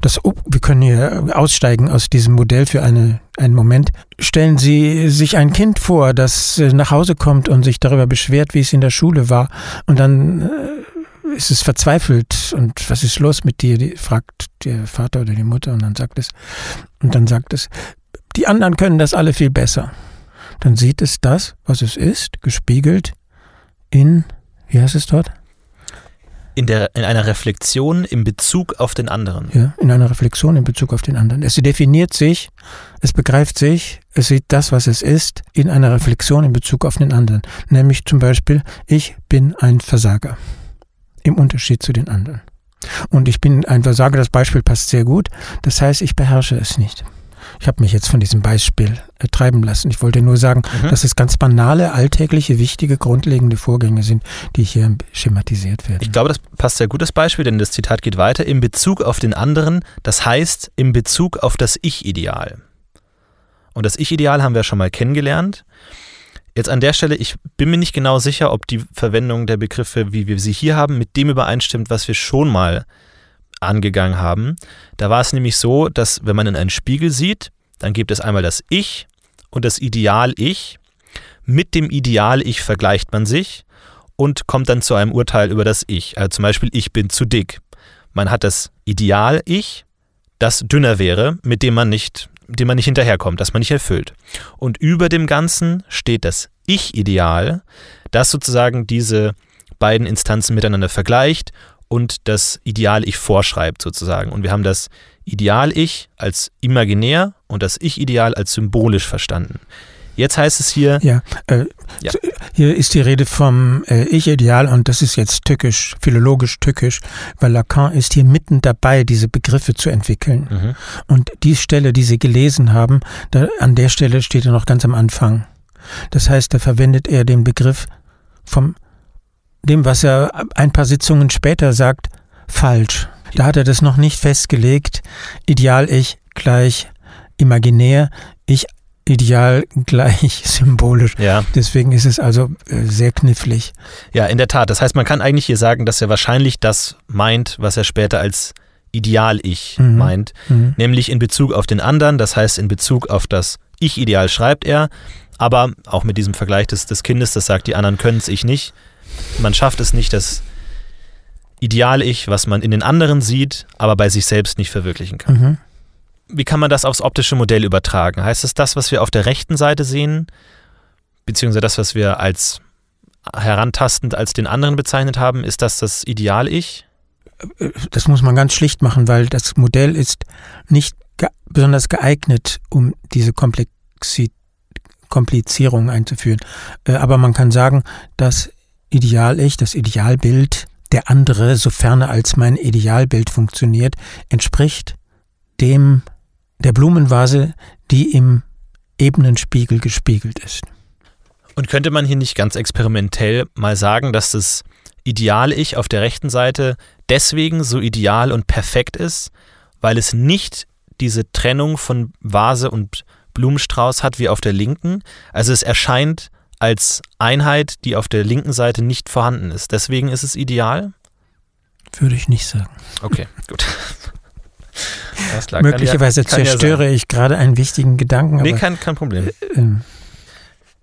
Das, oh, wir können hier aussteigen aus diesem Modell für eine, einen Moment. Stellen Sie sich ein Kind vor, das äh, nach Hause kommt und sich darüber beschwert, wie es in der Schule war. Und dann äh, ist es verzweifelt. Und was ist los mit dir? Die fragt der Vater oder die Mutter und dann sagt es, und dann sagt es, die anderen können das alle viel besser. Dann sieht es das, was es ist, gespiegelt in, wie heißt es dort? in, der, in einer Reflexion in Bezug auf den anderen. Ja, in einer Reflexion in Bezug auf den anderen. Es definiert sich, es begreift sich, es sieht das, was es ist, in einer Reflexion in Bezug auf den anderen. Nämlich zum Beispiel, ich bin ein Versager. Im Unterschied zu den anderen. Und ich bin ein Versager, das Beispiel passt sehr gut. Das heißt, ich beherrsche es nicht. Ich habe mich jetzt von diesem Beispiel äh, treiben lassen. Ich wollte nur sagen, mhm. dass es ganz banale, alltägliche, wichtige, grundlegende Vorgänge sind, die hier schematisiert werden. Ich glaube, das passt sehr gut, das Beispiel, denn das Zitat geht weiter. In Bezug auf den anderen, das heißt in Bezug auf das Ich-Ideal. Und das Ich-Ideal haben wir schon mal kennengelernt. Jetzt an der Stelle, ich bin mir nicht genau sicher, ob die Verwendung der Begriffe, wie wir sie hier haben, mit dem übereinstimmt, was wir schon mal angegangen haben. Da war es nämlich so, dass wenn man in einen Spiegel sieht, dann gibt es einmal das Ich und das Ideal-Ich. Mit dem Ideal-Ich vergleicht man sich und kommt dann zu einem Urteil über das Ich. Also zum Beispiel, ich bin zu dick. Man hat das Ideal-Ich, das dünner wäre, mit dem man nicht, dem man nicht hinterherkommt, das man nicht erfüllt. Und über dem Ganzen steht das Ich-Ideal, das sozusagen diese beiden Instanzen miteinander vergleicht und das Ideal-Ich vorschreibt sozusagen. Und wir haben das Ideal-Ich als imaginär und das Ich-Ideal als symbolisch verstanden. Jetzt heißt es hier. Ja, äh, ja. hier ist die Rede vom äh, Ich-Ideal und das ist jetzt tückisch, philologisch tückisch, weil Lacan ist hier mitten dabei, diese Begriffe zu entwickeln. Mhm. Und die Stelle, die Sie gelesen haben, da, an der Stelle steht er noch ganz am Anfang. Das heißt, da verwendet er den Begriff vom dem, was er ein paar Sitzungen später sagt, falsch. Da hat er das noch nicht festgelegt. Ideal-Ich gleich imaginär, Ich ideal gleich symbolisch. Ja. Deswegen ist es also äh, sehr knifflig. Ja, in der Tat. Das heißt, man kann eigentlich hier sagen, dass er wahrscheinlich das meint, was er später als Ideal-Ich Mhm. meint, Mhm. nämlich in Bezug auf den anderen, das heißt in Bezug auf das Ich-Ideal schreibt er, aber auch mit diesem Vergleich des, des Kindes, das sagt, die anderen können es, ich nicht. Man schafft es nicht, das Ideal-Ich, was man in den anderen sieht, aber bei sich selbst nicht verwirklichen kann. Mhm. Wie kann man das aufs optische Modell übertragen? Heißt es das, was wir auf der rechten Seite sehen, beziehungsweise das, was wir als herantastend als den anderen bezeichnet haben, ist das das Ideal-Ich? Das muss man ganz schlicht machen, weil das Modell ist nicht ge besonders geeignet, um diese Komplexi Komplizierung einzuführen. Äh, aber man kann sagen, das Ideal-Ich, das Idealbild, der andere, sofern er als mein Idealbild funktioniert, entspricht dem der Blumenvase, die im ebenen Spiegel gespiegelt ist. Und könnte man hier nicht ganz experimentell mal sagen, dass das Ideal-Ich auf der rechten Seite deswegen so ideal und perfekt ist, weil es nicht diese Trennung von Vase und Blumenstrauß hat wie auf der linken? Also es erscheint als Einheit, die auf der linken Seite nicht vorhanden ist. Deswegen ist es ideal? Würde ich nicht sagen. Okay, gut. Möglicherweise ja- kann ja zerstöre ich gerade einen wichtigen Gedanken. Nee, kein, kein Problem. ähm,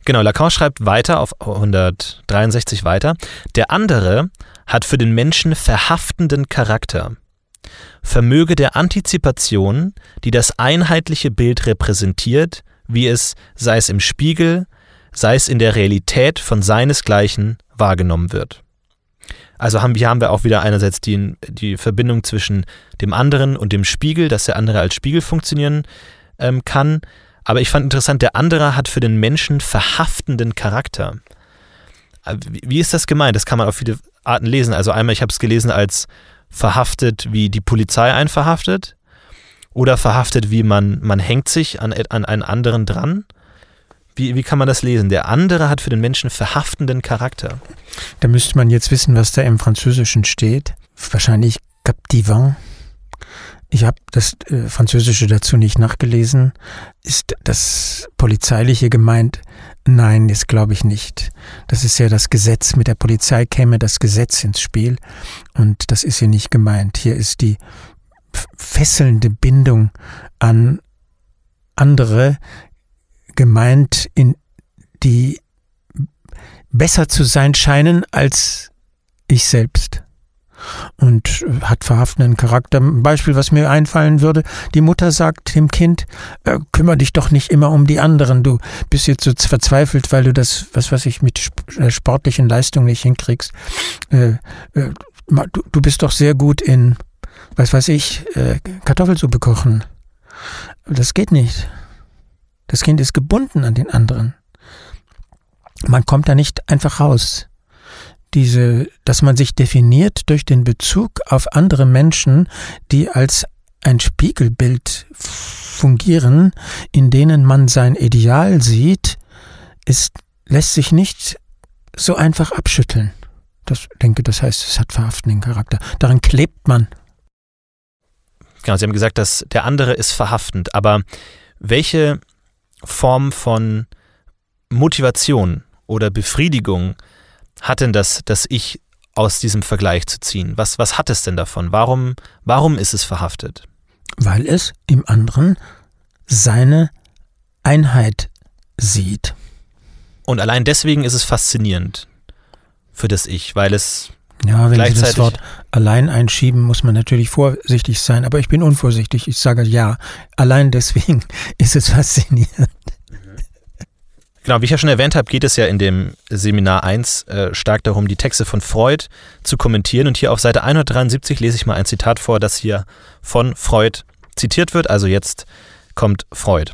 Genau, Lacan schreibt weiter auf 163 weiter. Der andere hat für den Menschen verhaftenden Charakter. Vermöge der Antizipation, die das einheitliche Bild repräsentiert, wie es, sei es im Spiegel, sei es in der Realität von seinesgleichen wahrgenommen wird. Also haben, hier haben wir auch wieder einerseits die, die Verbindung zwischen dem anderen und dem Spiegel, dass der andere als Spiegel funktionieren ähm, kann. Aber ich fand interessant, der andere hat für den Menschen verhaftenden Charakter. Äh, Wie ist das gemeint? Das kann man auf viele Arten lesen. Also einmal, ich habe es gelesen als verhaftet, wie die Polizei einen verhaftet. Oder verhaftet, wie man, man hängt sich an, an einen anderen dran. Wie, wie kann man das lesen? Der andere hat für den Menschen verhaftenden Charakter. Da müsste man jetzt wissen, was da im Französischen steht. Wahrscheinlich captivant. Ich habe das äh, Französische dazu nicht nachgelesen. Ist das Polizeiliche gemeint? Nein, das glaube ich nicht. Das ist ja das Gesetz. Mit der Polizei käme das Gesetz ins Spiel. Und das ist hier nicht gemeint. Hier ist die fesselnde Bindung an andere gemeint, in die besser zu sein scheinen als ich selbst. Und hat verhaftenden Charakter. Ein Beispiel, was mir einfallen würde, die Mutter sagt dem Kind, äh, kümmere dich doch nicht immer um die anderen. Du bist jetzt so verzweifelt, weil du das, was weiß ich, mit äh, sportlichen Leistungen nicht hinkriegst. Äh, du bist doch sehr gut in, was weiß ich, äh, Kartoffelsuppe kochen. Das geht nicht. Das Kind ist gebunden an den anderen. Man kommt da nicht einfach raus. Diese, dass man sich definiert durch den Bezug auf andere Menschen, die als ein Spiegelbild fungieren, in denen man sein Ideal sieht, ist, lässt sich nicht so einfach abschütteln. Das denke, das heißt, es hat verhaftenden Charakter. Daran klebt man. Genau, Sie haben gesagt, dass der andere ist verhaftend. Aber welche Form von Motivation oder Befriedigung hat denn das, das Ich aus diesem Vergleich zu ziehen? Was, was hat es denn davon? Warum, warum ist es verhaftet? weil es im anderen seine Einheit sieht. Und allein deswegen ist es faszinierend für das Ich, weil es Ja, wenn Sie das Wort allein einschieben, muss man natürlich vorsichtig sein, aber ich bin unvorsichtig. Ich sage ja, allein deswegen ist es faszinierend. Genau, wie ich ja schon erwähnt habe, geht es ja in dem Seminar 1 äh, stark darum, die Texte von Freud zu kommentieren. Und hier auf Seite 173 lese ich mal ein Zitat vor, das hier von Freud zitiert wird. Also jetzt kommt Freud.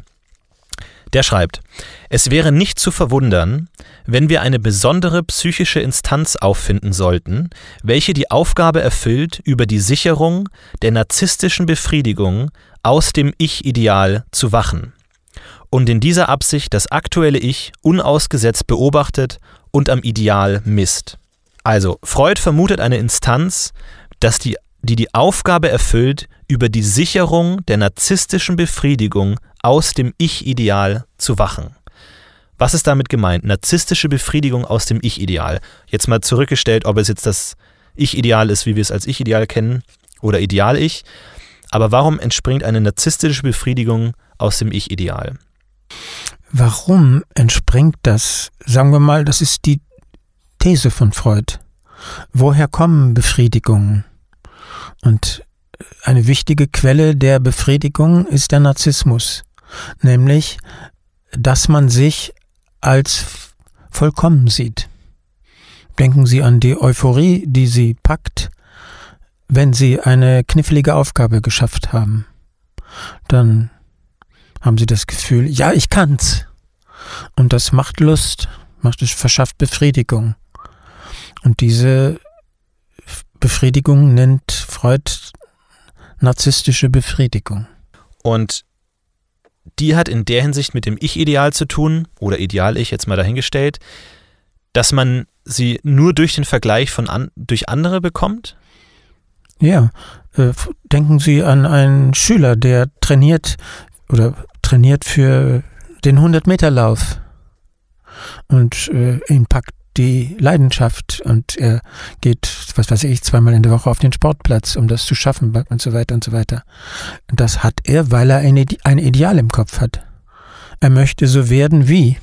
Der schreibt, es wäre nicht zu verwundern, wenn wir eine besondere psychische Instanz auffinden sollten, welche die Aufgabe erfüllt, über die Sicherung der narzisstischen Befriedigung aus dem Ich-Ideal zu wachen und in dieser Absicht das aktuelle Ich unausgesetzt beobachtet und am Ideal misst. Also, Freud vermutet eine Instanz, dass die, die die Aufgabe erfüllt, über die Sicherung der narzisstischen Befriedigung aus dem Ich-Ideal zu wachen. Was ist damit gemeint? Narzisstische Befriedigung aus dem Ich-Ideal. Jetzt mal zurückgestellt, ob es jetzt das Ich-Ideal ist, wie wir es als Ich-Ideal kennen, oder Ideal-Ich. Aber warum entspringt eine narzisstische Befriedigung aus dem Ich-Ideal? Warum entspringt das? Sagen wir mal, das ist die These von Freud. Woher kommen Befriedigungen? Und eine wichtige Quelle der Befriedigung ist der Narzissmus, nämlich, dass man sich als vollkommen sieht. Denken Sie an die Euphorie, die Sie packt, wenn Sie eine knifflige Aufgabe geschafft haben. Dann haben Sie das Gefühl, ja, ich kann's. Und das macht Lust, macht es verschafft Befriedigung. Und diese Befriedigung nennt Freud narzisstische Befriedigung. Und die hat in der Hinsicht mit dem Ich-Ideal zu tun, oder Ideal-Ich jetzt mal dahingestellt, dass man sie nur durch den Vergleich von an, durch andere bekommt? Ja, äh, denken Sie an einen Schüler, der trainiert oder trainiert für den 100-Meter-Lauf und äh, ihn packt die Leidenschaft und er geht, was weiß ich, zweimal in der Woche auf den Sportplatz, um das zu schaffen und so weiter und so weiter. Das hat er, weil er ein, ein Ideal im Kopf hat. Er möchte so werden wie.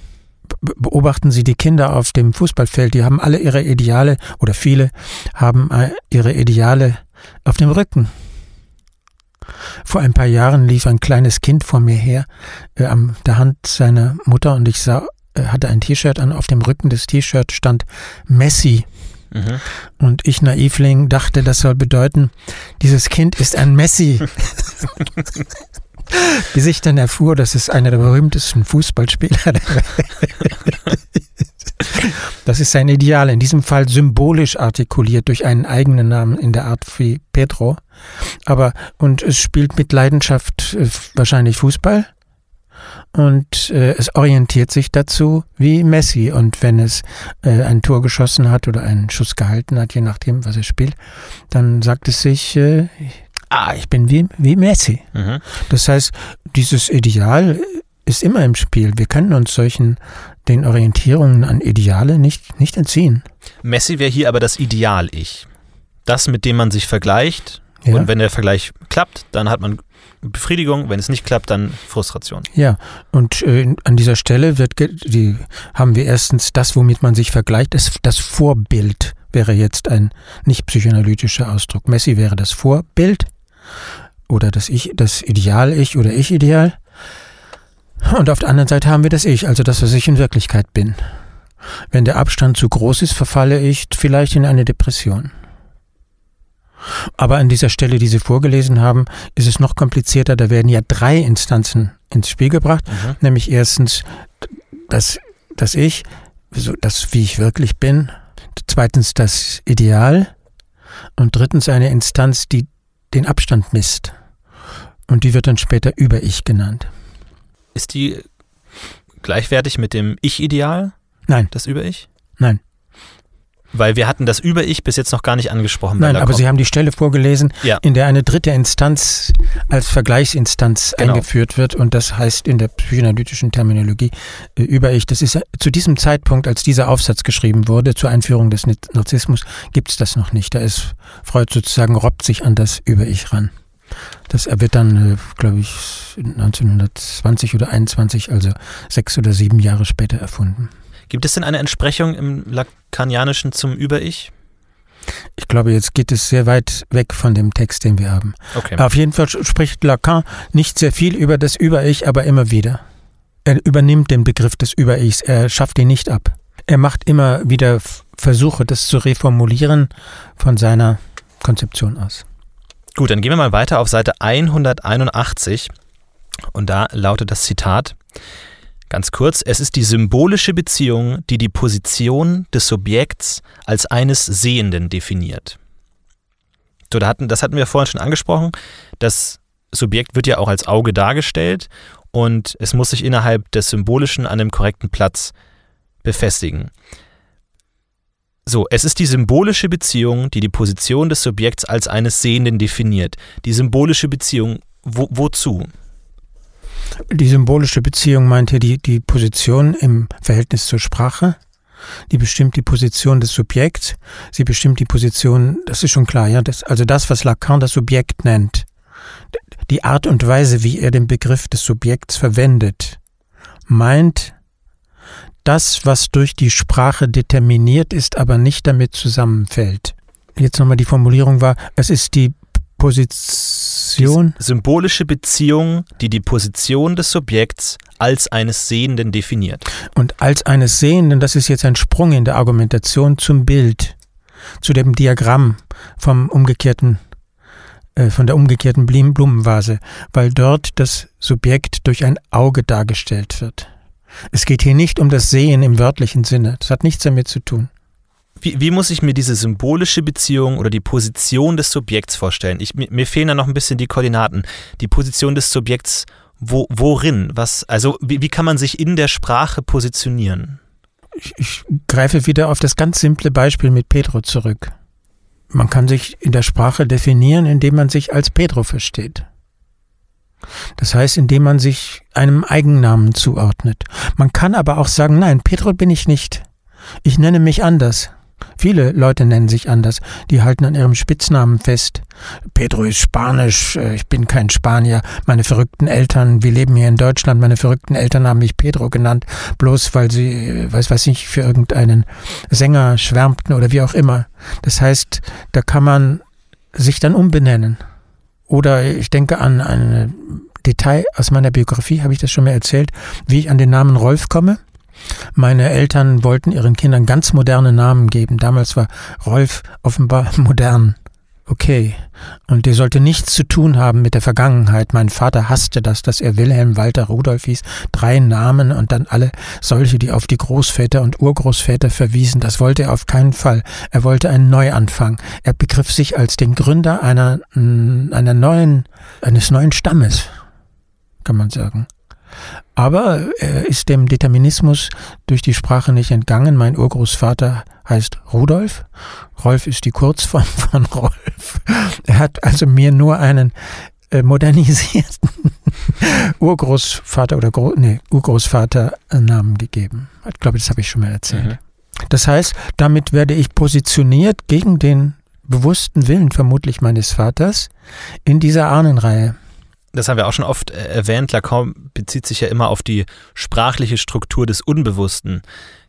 Beobachten Sie die Kinder auf dem Fußballfeld, die haben alle ihre Ideale oder viele haben äh, ihre Ideale auf dem Rücken. Vor ein paar Jahren lief ein kleines Kind vor mir her, äh, an der Hand seiner Mutter und ich sah hatte ein T-Shirt an, auf dem Rücken des T-Shirts stand Messi. Mhm. Und ich, Naivling, dachte, das soll bedeuten, dieses Kind ist ein Messi. Bis ich dann erfuhr, dass es einer der berühmtesten Fußballspieler der Welt Das ist sein Ideal, in diesem Fall symbolisch artikuliert durch einen eigenen Namen in der Art wie Pedro. Aber, und es spielt mit Leidenschaft äh, wahrscheinlich Fußball und äh, es orientiert sich dazu wie Messi. Und wenn es äh, ein Tor geschossen hat oder einen Schuss gehalten hat, je nachdem, was er spielt, dann sagt es sich, äh, ah, ich bin wie, wie Messi. Mhm. Das heißt, dieses Ideal ist immer im Spiel. Wir können uns solchen den Orientierungen an Ideale nicht, nicht entziehen. Messi wäre hier aber das Ideal-Ich. Das, mit dem man sich vergleicht. Ja. Und wenn der Vergleich klappt, dann hat man Befriedigung, wenn es nicht klappt, dann Frustration. Ja, und äh, an dieser Stelle wird die, haben wir erstens das, womit man sich vergleicht, das, das Vorbild wäre jetzt ein nicht psychoanalytischer Ausdruck. Messi wäre das Vorbild oder das Ich, das Ideal-Ich oder Ich-Ideal. Und auf der anderen Seite haben wir das Ich, also das, was ich in Wirklichkeit bin. Wenn der Abstand zu groß ist, verfalle ich vielleicht in eine Depression. Aber an dieser Stelle, die Sie vorgelesen haben, ist es noch komplizierter. Da werden ja drei Instanzen ins Spiel gebracht. Mhm. Nämlich erstens das, das Ich, das, wie ich wirklich bin. Zweitens das Ideal. Und drittens eine Instanz, die den Abstand misst. Und die wird dann später Über-Ich genannt. Ist die gleichwertig mit dem Ich-Ideal? Nein. Das Über-Ich? Nein. Weil wir hatten das Über-Ich bis jetzt noch gar nicht angesprochen. Nein, aber Sie haben die Stelle vorgelesen, ja. in der eine dritte Instanz als Vergleichsinstanz genau. eingeführt wird und das heißt in der psychoanalytischen Terminologie äh, Über-Ich. Das ist zu diesem Zeitpunkt, als dieser Aufsatz geschrieben wurde, zur Einführung des Narzissmus, gibt es das noch nicht. Da ist Freud sozusagen, robbt sich an das Über-Ich ran. Das wird dann, äh, glaube ich, 1920 oder 21, also sechs oder sieben Jahre später erfunden. Gibt es denn eine Entsprechung im Lacanianischen zum Über-Ich? Ich glaube, jetzt geht es sehr weit weg von dem Text, den wir haben. Okay. Auf jeden Fall spricht Lacan nicht sehr viel über das Über-Ich, aber immer wieder. Er übernimmt den Begriff des Über-Ichs, er schafft ihn nicht ab. Er macht immer wieder Versuche, das zu reformulieren von seiner Konzeption aus. Gut, dann gehen wir mal weiter auf Seite 181 und da lautet das Zitat. Ganz kurz, es ist die symbolische Beziehung, die die Position des Subjekts als eines Sehenden definiert. So, da hatten, das hatten wir vorhin schon angesprochen. Das Subjekt wird ja auch als Auge dargestellt und es muss sich innerhalb des Symbolischen an dem korrekten Platz befestigen. So, es ist die symbolische Beziehung, die die Position des Subjekts als eines Sehenden definiert. Die symbolische Beziehung, wo, wozu? Die symbolische Beziehung meint hier die, die Position im Verhältnis zur Sprache. Die bestimmt die Position des Subjekts. Sie bestimmt die Position, das ist schon klar, ja, das, also das, was Lacan das Subjekt nennt. Die Art und Weise, wie er den Begriff des Subjekts verwendet, meint das, was durch die Sprache determiniert ist, aber nicht damit zusammenfällt. Jetzt nochmal die Formulierung war, es ist die Position. Die symbolische Beziehung, die die Position des Subjekts als eines Sehenden definiert. Und als eines Sehenden, das ist jetzt ein Sprung in der Argumentation zum Bild, zu dem Diagramm vom umgekehrten, äh, von der umgekehrten Blumenvase, weil dort das Subjekt durch ein Auge dargestellt wird. Es geht hier nicht um das Sehen im wörtlichen Sinne. Das hat nichts damit zu tun. Wie, wie, muss ich mir diese symbolische Beziehung oder die Position des Subjekts vorstellen? Ich, mir, fehlen da noch ein bisschen die Koordinaten. Die Position des Subjekts, wo, worin? Was, also wie, wie kann man sich in der Sprache positionieren? Ich, ich greife wieder auf das ganz simple Beispiel mit Pedro zurück. Man kann sich in der Sprache definieren, indem man sich als Pedro versteht. Das heißt, indem man sich einem Eigennamen zuordnet. Man kann aber auch sagen, nein, Pedro bin ich nicht. Ich nenne mich anders. Viele Leute nennen sich anders. Die halten an ihrem Spitznamen fest. Pedro ist Spanisch, äh, ich bin kein Spanier. Meine verrückten Eltern, wir leben hier in Deutschland, meine verrückten Eltern haben mich Pedro genannt, bloß weil sie, äh, weiß weiß nicht, für irgendeinen Sänger schwärmten oder wie auch immer. Das heißt, da kann man sich dann umbenennen. Oder ich denke an ein Detail aus meiner Biografie, habe ich das schon mal erzählt, wie ich an den Namen Rolf komme. Meine Eltern wollten ihren Kindern ganz moderne Namen geben. Damals war Rolf offenbar modern. Okay. Und der sollte nichts zu tun haben mit der Vergangenheit. Mein Vater hasste das, dass er Wilhelm Walter Rudolf hieß. Drei Namen und dann alle solche, die auf die Großväter und Urgroßväter verwiesen. Das wollte er auf keinen Fall. Er wollte einen Neuanfang. Er begriff sich als den Gründer einer, einer neuen, eines neuen Stammes, kann man sagen. Aber er ist dem Determinismus durch die Sprache nicht entgangen. Mein Urgroßvater heißt Rudolf. Rolf ist die Kurzform von Rolf. Er hat also mir nur einen äh, modernisierten Urgroßvater oder Gro nee, Urgroßvater Namen gegeben. Ich glaube, das habe ich schon mal erzählt. Mhm. Das heißt, damit werde ich positioniert gegen den bewussten Willen vermutlich meines Vaters in dieser Ahnenreihe das haben wir auch schon oft äh, erwähnt, Lacan bezieht sich ja immer auf die sprachliche Struktur des Unbewussten.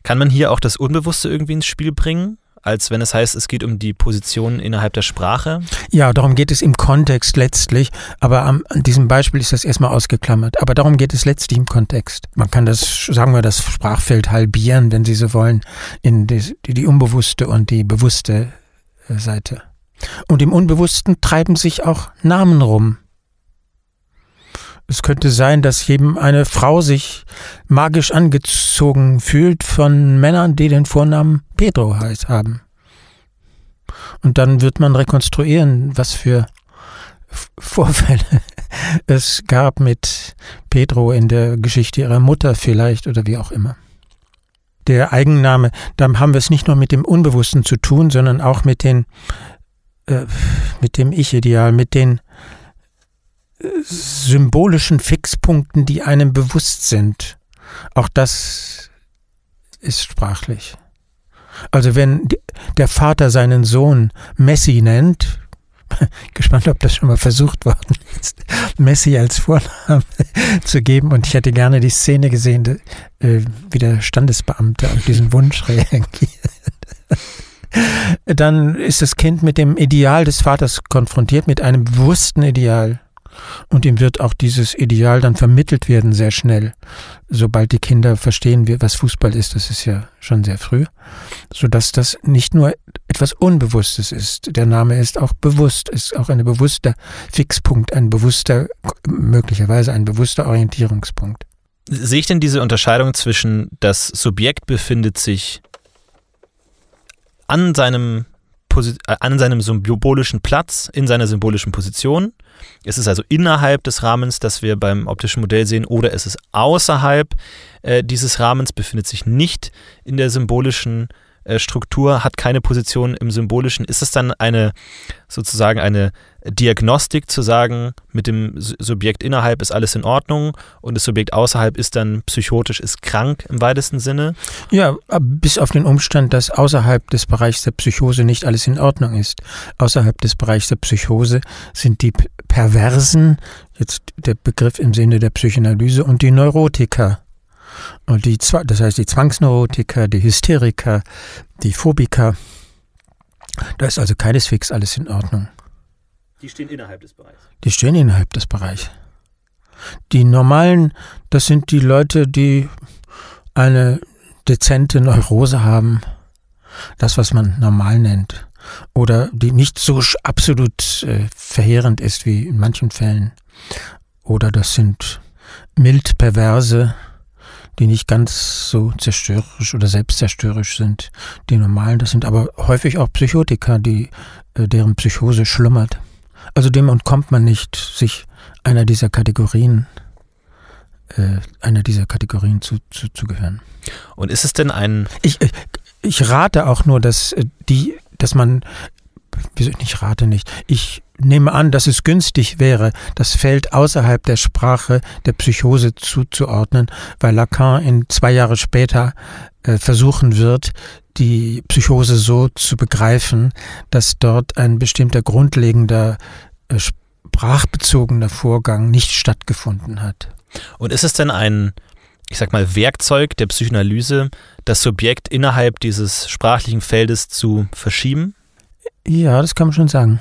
Kann man hier auch das Unbewusste irgendwie ins Spiel bringen? als wenn es heißt, es geht um die Position innerhalb der Sprache? Ja, darum geht es im Kontext letztlich, aber an diesem Beispiel ist das erstmal ausgeklammert. Aber darum geht es letztlich im Kontext. Man kann das, sagen wir, das Sprachfeld halbieren, wenn Sie so wollen, in die, die unbewusste und die bewusste äh, Seite. Und im Unbewussten treiben sich auch Namen rum. Es könnte sein, dass jedem eine Frau sich magisch angezogen fühlt von Männern, die den Vornamen Pedro heißt haben. Und dann wird man rekonstruieren, was für Vorfälle es gab mit Pedro in der Geschichte ihrer Mutter vielleicht oder wie auch immer. Der Eigenname, da haben wir es nicht nur mit dem Unbewussten zu tun, sondern auch mit den äh, mit dem Ich-Ideal, mit den symbolischen Fixpunkten, die einem bewusst sind. Auch das ist sprachlich. Also wenn der Vater seinen Sohn Messi nennt, gespannt, ob das schon mal versucht worden ist, Messi als Vorname zu geben. Und ich hätte gerne die Szene gesehen, äh, wie der Standesbeamte auf diesen Wunsch reagiert. Dann ist das Kind mit dem Ideal des Vaters konfrontiert, mit einem bewussten Ideal. Und ihm wird auch dieses Ideal dann vermittelt werden sehr schnell, sobald die Kinder verstehen, was Fußball ist. Das ist ja schon sehr früh, sodass das nicht nur etwas Unbewusstes ist. Der Name ist auch bewusst, ist auch ein bewusster Fixpunkt, ein bewusster, möglicherweise ein bewusster Orientierungspunkt. Sehe ich denn diese Unterscheidung zwischen das Subjekt befindet sich an seinem äh, an seinem symbolischen Platz, in seiner symbolischen Position. Es ist also innerhalb des Rahmens, das wir beim optischen Modell sehen, oder es ist außerhalb äh, dieses Rahmens, befindet sich nicht in der symbolischen Struktur, hat keine Position im Symbolischen. Ist es dann eine sozusagen eine Diagnostik zu sagen, mit dem Subjekt innerhalb ist alles in Ordnung und das Subjekt außerhalb ist dann psychotisch, ist krank im weitesten Sinne? Ja, bis auf den Umstand, dass außerhalb des Bereichs der Psychose nicht alles in Ordnung ist. Außerhalb des Bereichs der Psychose sind die Perversen, jetzt der Begriff im Sinne der Psychoanalyse, und die Neurotiker. Und die, das heißt die Zwangsneurotiker, die Hysteriker, die Phobiker. Da ist also keineswegs alles in Ordnung. Die stehen innerhalb des Bereichs. Die stehen innerhalb des Bereichs. Die normalen, das sind die Leute, die eine dezente Neurose haben. Das, was man normal nennt. Oder die nicht so absolut äh, verheerend ist wie in manchen Fällen. Oder das sind mild perverse, die nicht ganz so zerstörerisch oder selbstzerstörerisch sind. Die normalen, das sind aber häufig auch Psychotiker, die, äh, deren Psychose schlummert. Also dem entkommt man nicht, sich einer dieser Kategorien, äh, einer dieser Kategorien zu, zu, zu gehören. Und ist es denn ein. Ich, ich rate auch nur, dass äh, die, dass man, wieso ich rate nicht, ich nehme an, dass es günstig wäre, das Feld außerhalb der Sprache der Psychose zuzuordnen, weil Lacan in zwei Jahre später äh, versuchen wird, die Psychose so zu begreifen, dass dort ein bestimmter grundlegender äh, sprachbezogener Vorgang nicht stattgefunden hat. Und ist es denn ein, ich sag mal, Werkzeug der Psychoanalyse, das Subjekt innerhalb dieses sprachlichen Feldes zu verschieben? Ja, das kann man schon sagen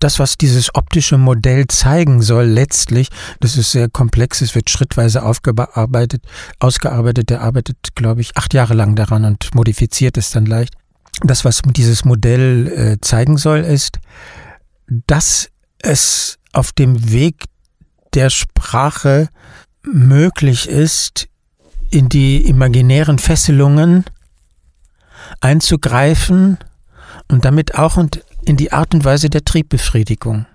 das, was dieses optische Modell zeigen soll, letztlich, das ist sehr komplex, es wird schrittweise aufgearbeitet, ausgearbeitet. Der arbeitet, glaube ich, acht Jahre lang daran und modifiziert es dann leicht. Das, was dieses Modell äh, zeigen soll, ist, dass es auf dem Weg der Sprache möglich ist, in die imaginären Fesselungen einzugreifen und damit auch und in die Art und Weise der Triebbefriedigung.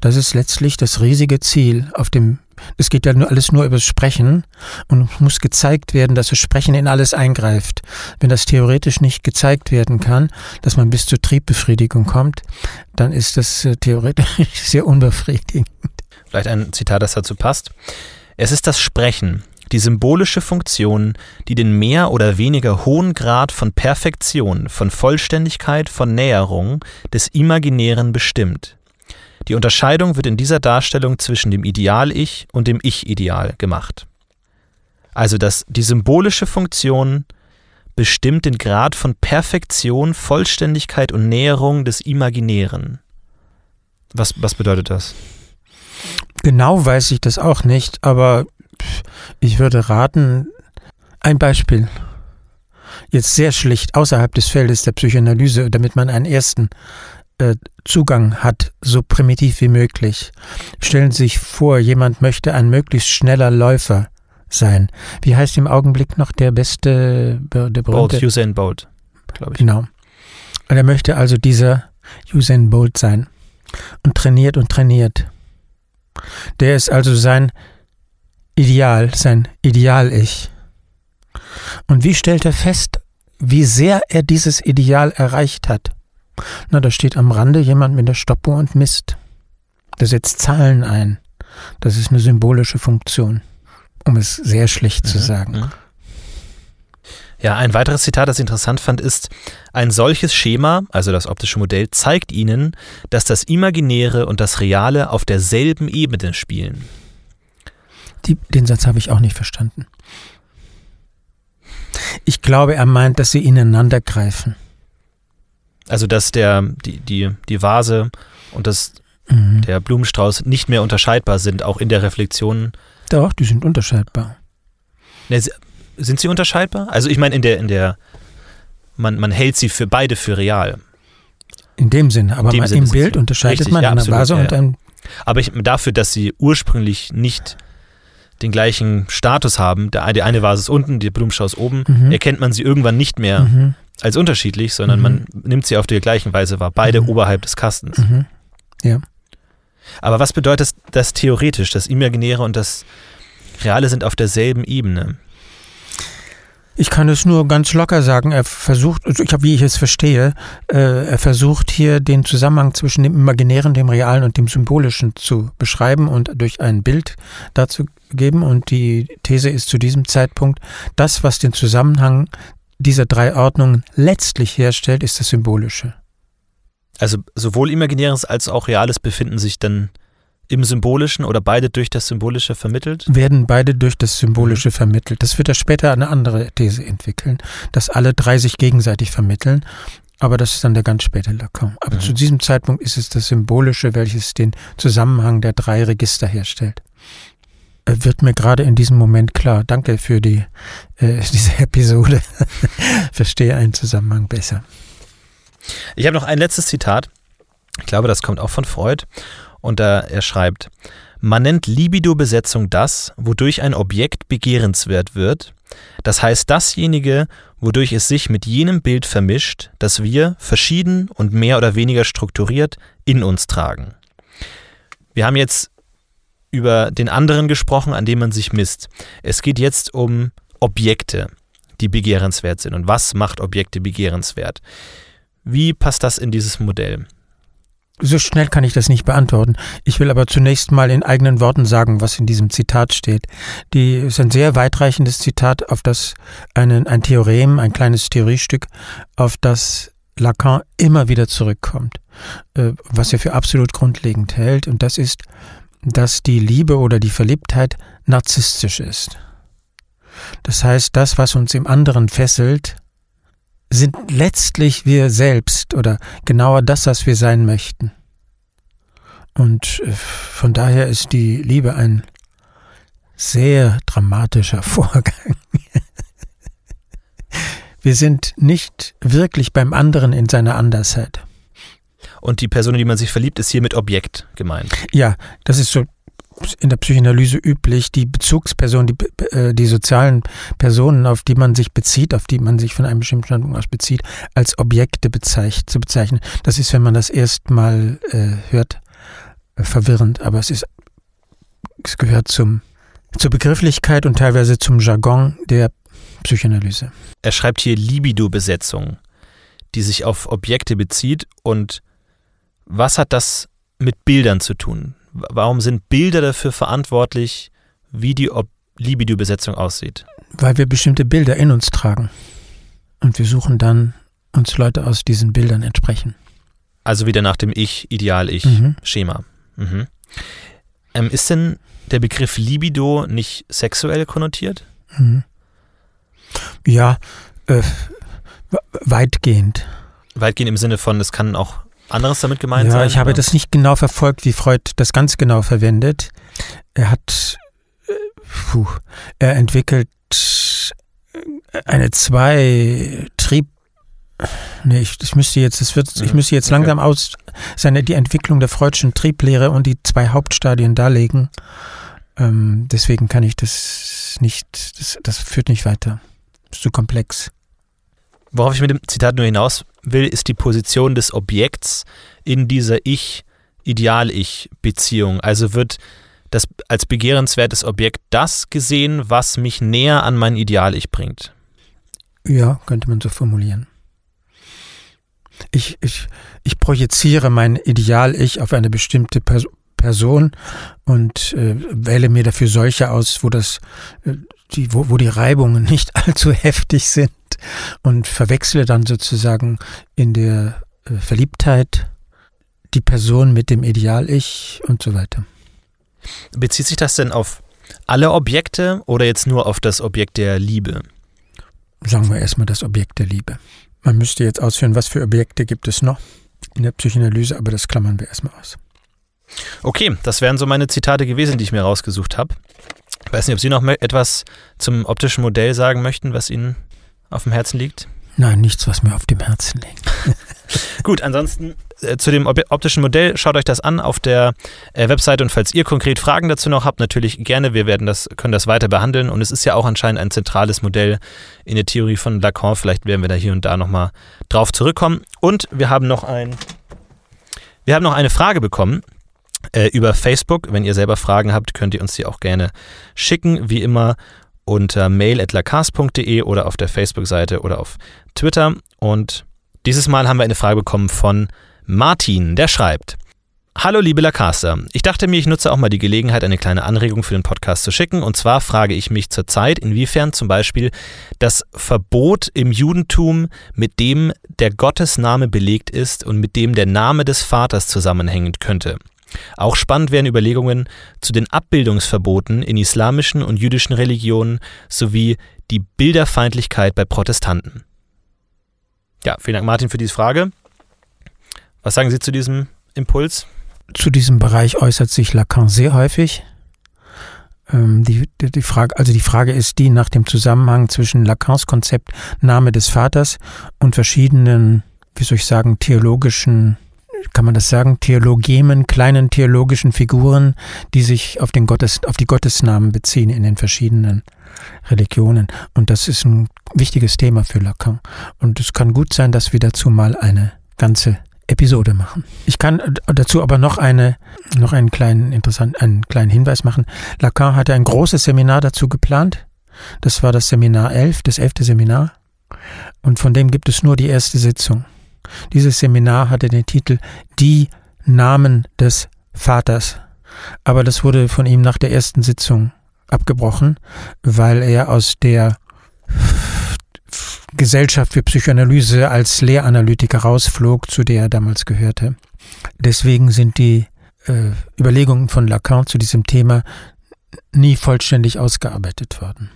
Das ist letztlich das riesige Ziel auf dem es geht ja nur alles nur über das Sprechen und muss gezeigt werden, dass das Sprechen in alles eingreift. Wenn das theoretisch nicht gezeigt werden kann, dass man bis zur Triebbefriedigung kommt, dann ist das äh, theoretisch sehr unbefriedigend. Vielleicht ein Zitat, das dazu passt. Es ist das Sprechen, die symbolische Funktion, die den mehr oder weniger hohen Grad von Perfektion, von Vollständigkeit, von Näherung des Imaginären bestimmt. Die Unterscheidung wird in dieser Darstellung zwischen dem Ideal-Ich und dem Ich-Ideal gemacht. Also dass die symbolische Funktion bestimmt den Grad von Perfektion, Vollständigkeit und Näherung des Imaginären. Was, was bedeutet das? Genau weiß ich das auch nicht, aber ich würde raten, ein Beispiel. Jetzt sehr schlicht außerhalb des Feldes der Psychoanalyse, damit man einen ersten äh, Zugang hat, so primitiv wie möglich. Stellen Sie sich vor, jemand möchte ein möglichst schneller Läufer sein. Wie heißt im Augenblick noch der beste, der berühmte? Bolt, Usain Bolt, glaube ich. Genau. Und er möchte also dieser Usain Bolt sein und trainiert und trainiert. Der ist also sein Ideal, sein Ideal-Ich. Und wie stellt er fest, wie sehr er dieses Ideal erreicht hat? Na, da steht am Rande jemand mit der Stoppuhr und misst. Der setzt Zahlen ein. Das ist eine symbolische Funktion, um es sehr schlicht mhm. zu sagen. Mhm. Ja, ein weiteres Zitat, das ich interessant fand, ist, ein solches Schema, also das optische Modell, zeigt Ihnen, dass das Imaginäre und das Reale auf derselben Ebene spielen. Die, den Satz habe ich auch nicht verstanden. Ich glaube, er meint, dass sie ineinander greifen. Also, dass der, die, die, die Vase und das, mhm. der Blumenstrauß nicht mehr unterscheidbar sind, auch in der Reflexion. Doch, die sind unterscheidbar. Ne, sind sie unterscheidbar? Also, ich meine, in der, in der, man, man hält sie für beide für real. In dem Sinne, aber dem Sinne im Bild unterscheidet richtig, man ja, eine Vase ja, und ein. Aber ich, dafür, dass sie ursprünglich nicht den gleichen Status haben, der, die eine Vase ist unten, die Blumenstrauß oben, mhm. erkennt man sie irgendwann nicht mehr mhm. als unterschiedlich, sondern mhm. man nimmt sie auf die gleiche Weise wahr, beide mhm. oberhalb des Kastens. Mhm. Ja. Aber was bedeutet das theoretisch? Das Imaginäre und das Reale sind auf derselben Ebene. Ich kann es nur ganz locker sagen. Er versucht, also ich habe, wie ich es verstehe, äh, er versucht hier den Zusammenhang zwischen dem Imaginären, dem Realen und dem Symbolischen zu beschreiben und durch ein Bild dazu geben. Und die These ist zu diesem Zeitpunkt, das, was den Zusammenhang dieser drei Ordnungen letztlich herstellt, ist das Symbolische. Also sowohl Imaginäres als auch Reales befinden sich dann im Symbolischen oder beide durch das Symbolische vermittelt? Werden beide durch das Symbolische mhm. vermittelt. Das wird er später eine andere These entwickeln, dass alle drei sich gegenseitig vermitteln. Aber das ist dann der ganz späte Lacan. Aber mhm. zu diesem Zeitpunkt ist es das Symbolische, welches den Zusammenhang der drei Register herstellt. Wird mir gerade in diesem Moment klar. Danke für die, äh, diese Episode. Verstehe einen Zusammenhang besser. Ich habe noch ein letztes Zitat. Ich glaube, das kommt auch von Freud. Und da er schreibt, man nennt Libido-Besetzung das, wodurch ein Objekt begehrenswert wird, das heißt dasjenige, wodurch es sich mit jenem Bild vermischt, das wir, verschieden und mehr oder weniger strukturiert, in uns tragen. Wir haben jetzt über den anderen gesprochen, an dem man sich misst. Es geht jetzt um Objekte, die begehrenswert sind. Und was macht Objekte begehrenswert? Wie passt das in dieses Modell? So schnell kann ich das nicht beantworten. Ich will aber zunächst mal in eigenen Worten sagen, was in diesem Zitat steht. Die ist ein sehr weitreichendes Zitat, auf das einen, ein Theorem, ein kleines Theoriestück, auf das Lacan immer wieder zurückkommt, äh, was er für absolut grundlegend hält. Und das ist, dass die Liebe oder die Verliebtheit narzisstisch ist. Das heißt, das, was uns im anderen fesselt, sind letztlich wir selbst oder genauer das, was wir sein möchten. Und äh, von daher ist die Liebe ein sehr dramatischer Vorgang. wir sind nicht wirklich beim anderen in seiner Andersheit. Und die Person, in die man sich verliebt, ist hier mit Objekt gemeint. Ja, das ist so in der Psychoanalyse üblich, die Bezugspersonen, die, äh, die sozialen Personen, auf die man sich bezieht, auf die man sich von einem bestimmten Standpunkt aus bezieht, als Objekte bezeich zu bezeichnen. Das ist, wenn man das erstmal äh, hört, äh, verwirrend, aber es ist, es gehört zum, zur Begrifflichkeit und teilweise zum Jargon der Psychoanalyse. Er schreibt hier Libido-Besetzung, die sich auf Objekte bezieht und was hat das mit Bildern zu tun? Warum sind Bilder dafür verantwortlich, wie die Libido-Besetzung aussieht? Weil wir bestimmte Bilder in uns tragen. Und wir suchen dann uns Leute aus diesen Bildern entsprechen. Also wieder nach dem Ich, Ideal-Ich-Schema. Mhm. Mhm. Ähm, ist denn der Begriff Libido nicht sexuell konnotiert? Mhm. Ja, äh, weitgehend. Weitgehend im Sinne von, es kann auch anderes damit gemeint ja, sein? Ich habe das nicht genau verfolgt, wie Freud das ganz genau verwendet. Er hat, äh, puh, er entwickelt eine zwei Trieb Nee, ich, ich müsste jetzt, es wird, ich müsste jetzt okay. langsam aus seine die Entwicklung der freudschen Trieblehre und die zwei Hauptstadien darlegen. Ähm, deswegen kann ich das nicht, das, das führt nicht weiter. Ist zu komplex. Worauf ich mit dem Zitat nur hinaus will, ist die Position des Objekts in dieser Ich-Ideal-Ich-Beziehung. Also wird das als begehrenswertes Objekt das gesehen, was mich näher an mein Ideal-Ich bringt. Ja, könnte man so formulieren. Ich, ich, ich projiziere mein Ideal-Ich auf eine bestimmte Person. Person und äh, wähle mir dafür solche aus, wo das, äh, die, wo, wo die Reibungen nicht allzu heftig sind und verwechsle dann sozusagen in der äh, Verliebtheit die Person mit dem Ideal-Ich und so weiter. Bezieht sich das denn auf alle Objekte oder jetzt nur auf das Objekt der Liebe? Sagen wir erstmal das Objekt der Liebe. Man müsste jetzt ausführen, was für Objekte gibt es noch in der Psychoanalyse, aber das klammern wir erstmal aus. Okay, das wären so meine Zitate gewesen, die ich mir rausgesucht habe. Ich weiß nicht, ob Sie noch etwas zum optischen Modell sagen möchten, was Ihnen auf dem Herzen liegt? Nein, nichts, was mir auf dem Herzen liegt. Gut, ansonsten äh, zu dem optischen Modell, schaut euch das an auf der äh, Webseite und falls ihr konkret Fragen dazu noch habt, natürlich gerne, wir werden das, können das weiter behandeln. Und es ist ja auch anscheinend ein zentrales Modell in der Theorie von Lacan, vielleicht werden wir da hier und da nochmal drauf zurückkommen. Und wir haben noch ein, wir haben noch eine Frage bekommen äh, über Facebook, wenn ihr selber Fragen habt, könnt ihr uns die auch gerne schicken, wie immer unter mail.lacars.de oder auf der Facebook-Seite oder auf Twitter. Und dieses Mal haben wir eine Frage bekommen von Martin, der schreibt. Hallo liebe Lacaster, ich dachte mir, ich nutze auch mal die Gelegenheit, eine kleine Anregung für den Podcast zu schicken. Und zwar frage ich mich zurzeit, inwiefern zum Beispiel das Verbot im Judentum, mit dem der Gottesname belegt ist und mit dem der Name des Vaters zusammenhängen könnte. Auch spannend wären Überlegungen zu den Abbildungsverboten in islamischen und jüdischen Religionen sowie die Bilderfeindlichkeit bei Protestanten. Ja, vielen Dank Martin für diese Frage. Was sagen Sie zu diesem Impuls? Zu diesem Bereich äußert sich Lacan sehr häufig. Ähm, die, die, die, Frage, also die Frage ist die nach dem Zusammenhang zwischen Lacans Konzept Name des Vaters und verschiedenen, wie soll ich sagen, theologischen, kann man das sagen, Theologemen, kleinen theologischen Figuren, die sich auf, den Gottes, auf die Gottesnamen beziehen in den verschiedenen Religionen. Und das ist ein wichtiges Thema für Lacan. Und es kann gut sein, dass wir dazu mal eine ganze Episode machen. Ich kann dazu aber noch eine, noch einen kleinen interessant, einen kleinen Hinweis machen. Lacan hatte ein großes Seminar dazu geplant. Das war das Seminar 11, das elfte Seminar. Und von dem gibt es nur die erste Sitzung. Dieses Seminar hatte den Titel Die Namen des Vaters. Aber das wurde von ihm nach der ersten Sitzung abgebrochen, weil er aus der Gesellschaft für Psychoanalyse als Lehranalytiker rausflog, zu der er damals gehörte. Deswegen sind die äh, Überlegungen von Lacan zu diesem Thema nie vollständig ausgearbeitet worden.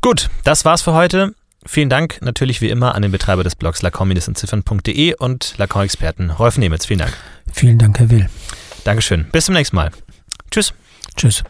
Gut, das war's für heute. Vielen Dank natürlich wie immer an den Betreiber des Blogs lacan-entziffern.de und Lacan-Experten Rolf Nemitz. Vielen Dank. Vielen Dank, Herr Will. Dankeschön. Bis zum nächsten Mal. Tschüss. Tschüss.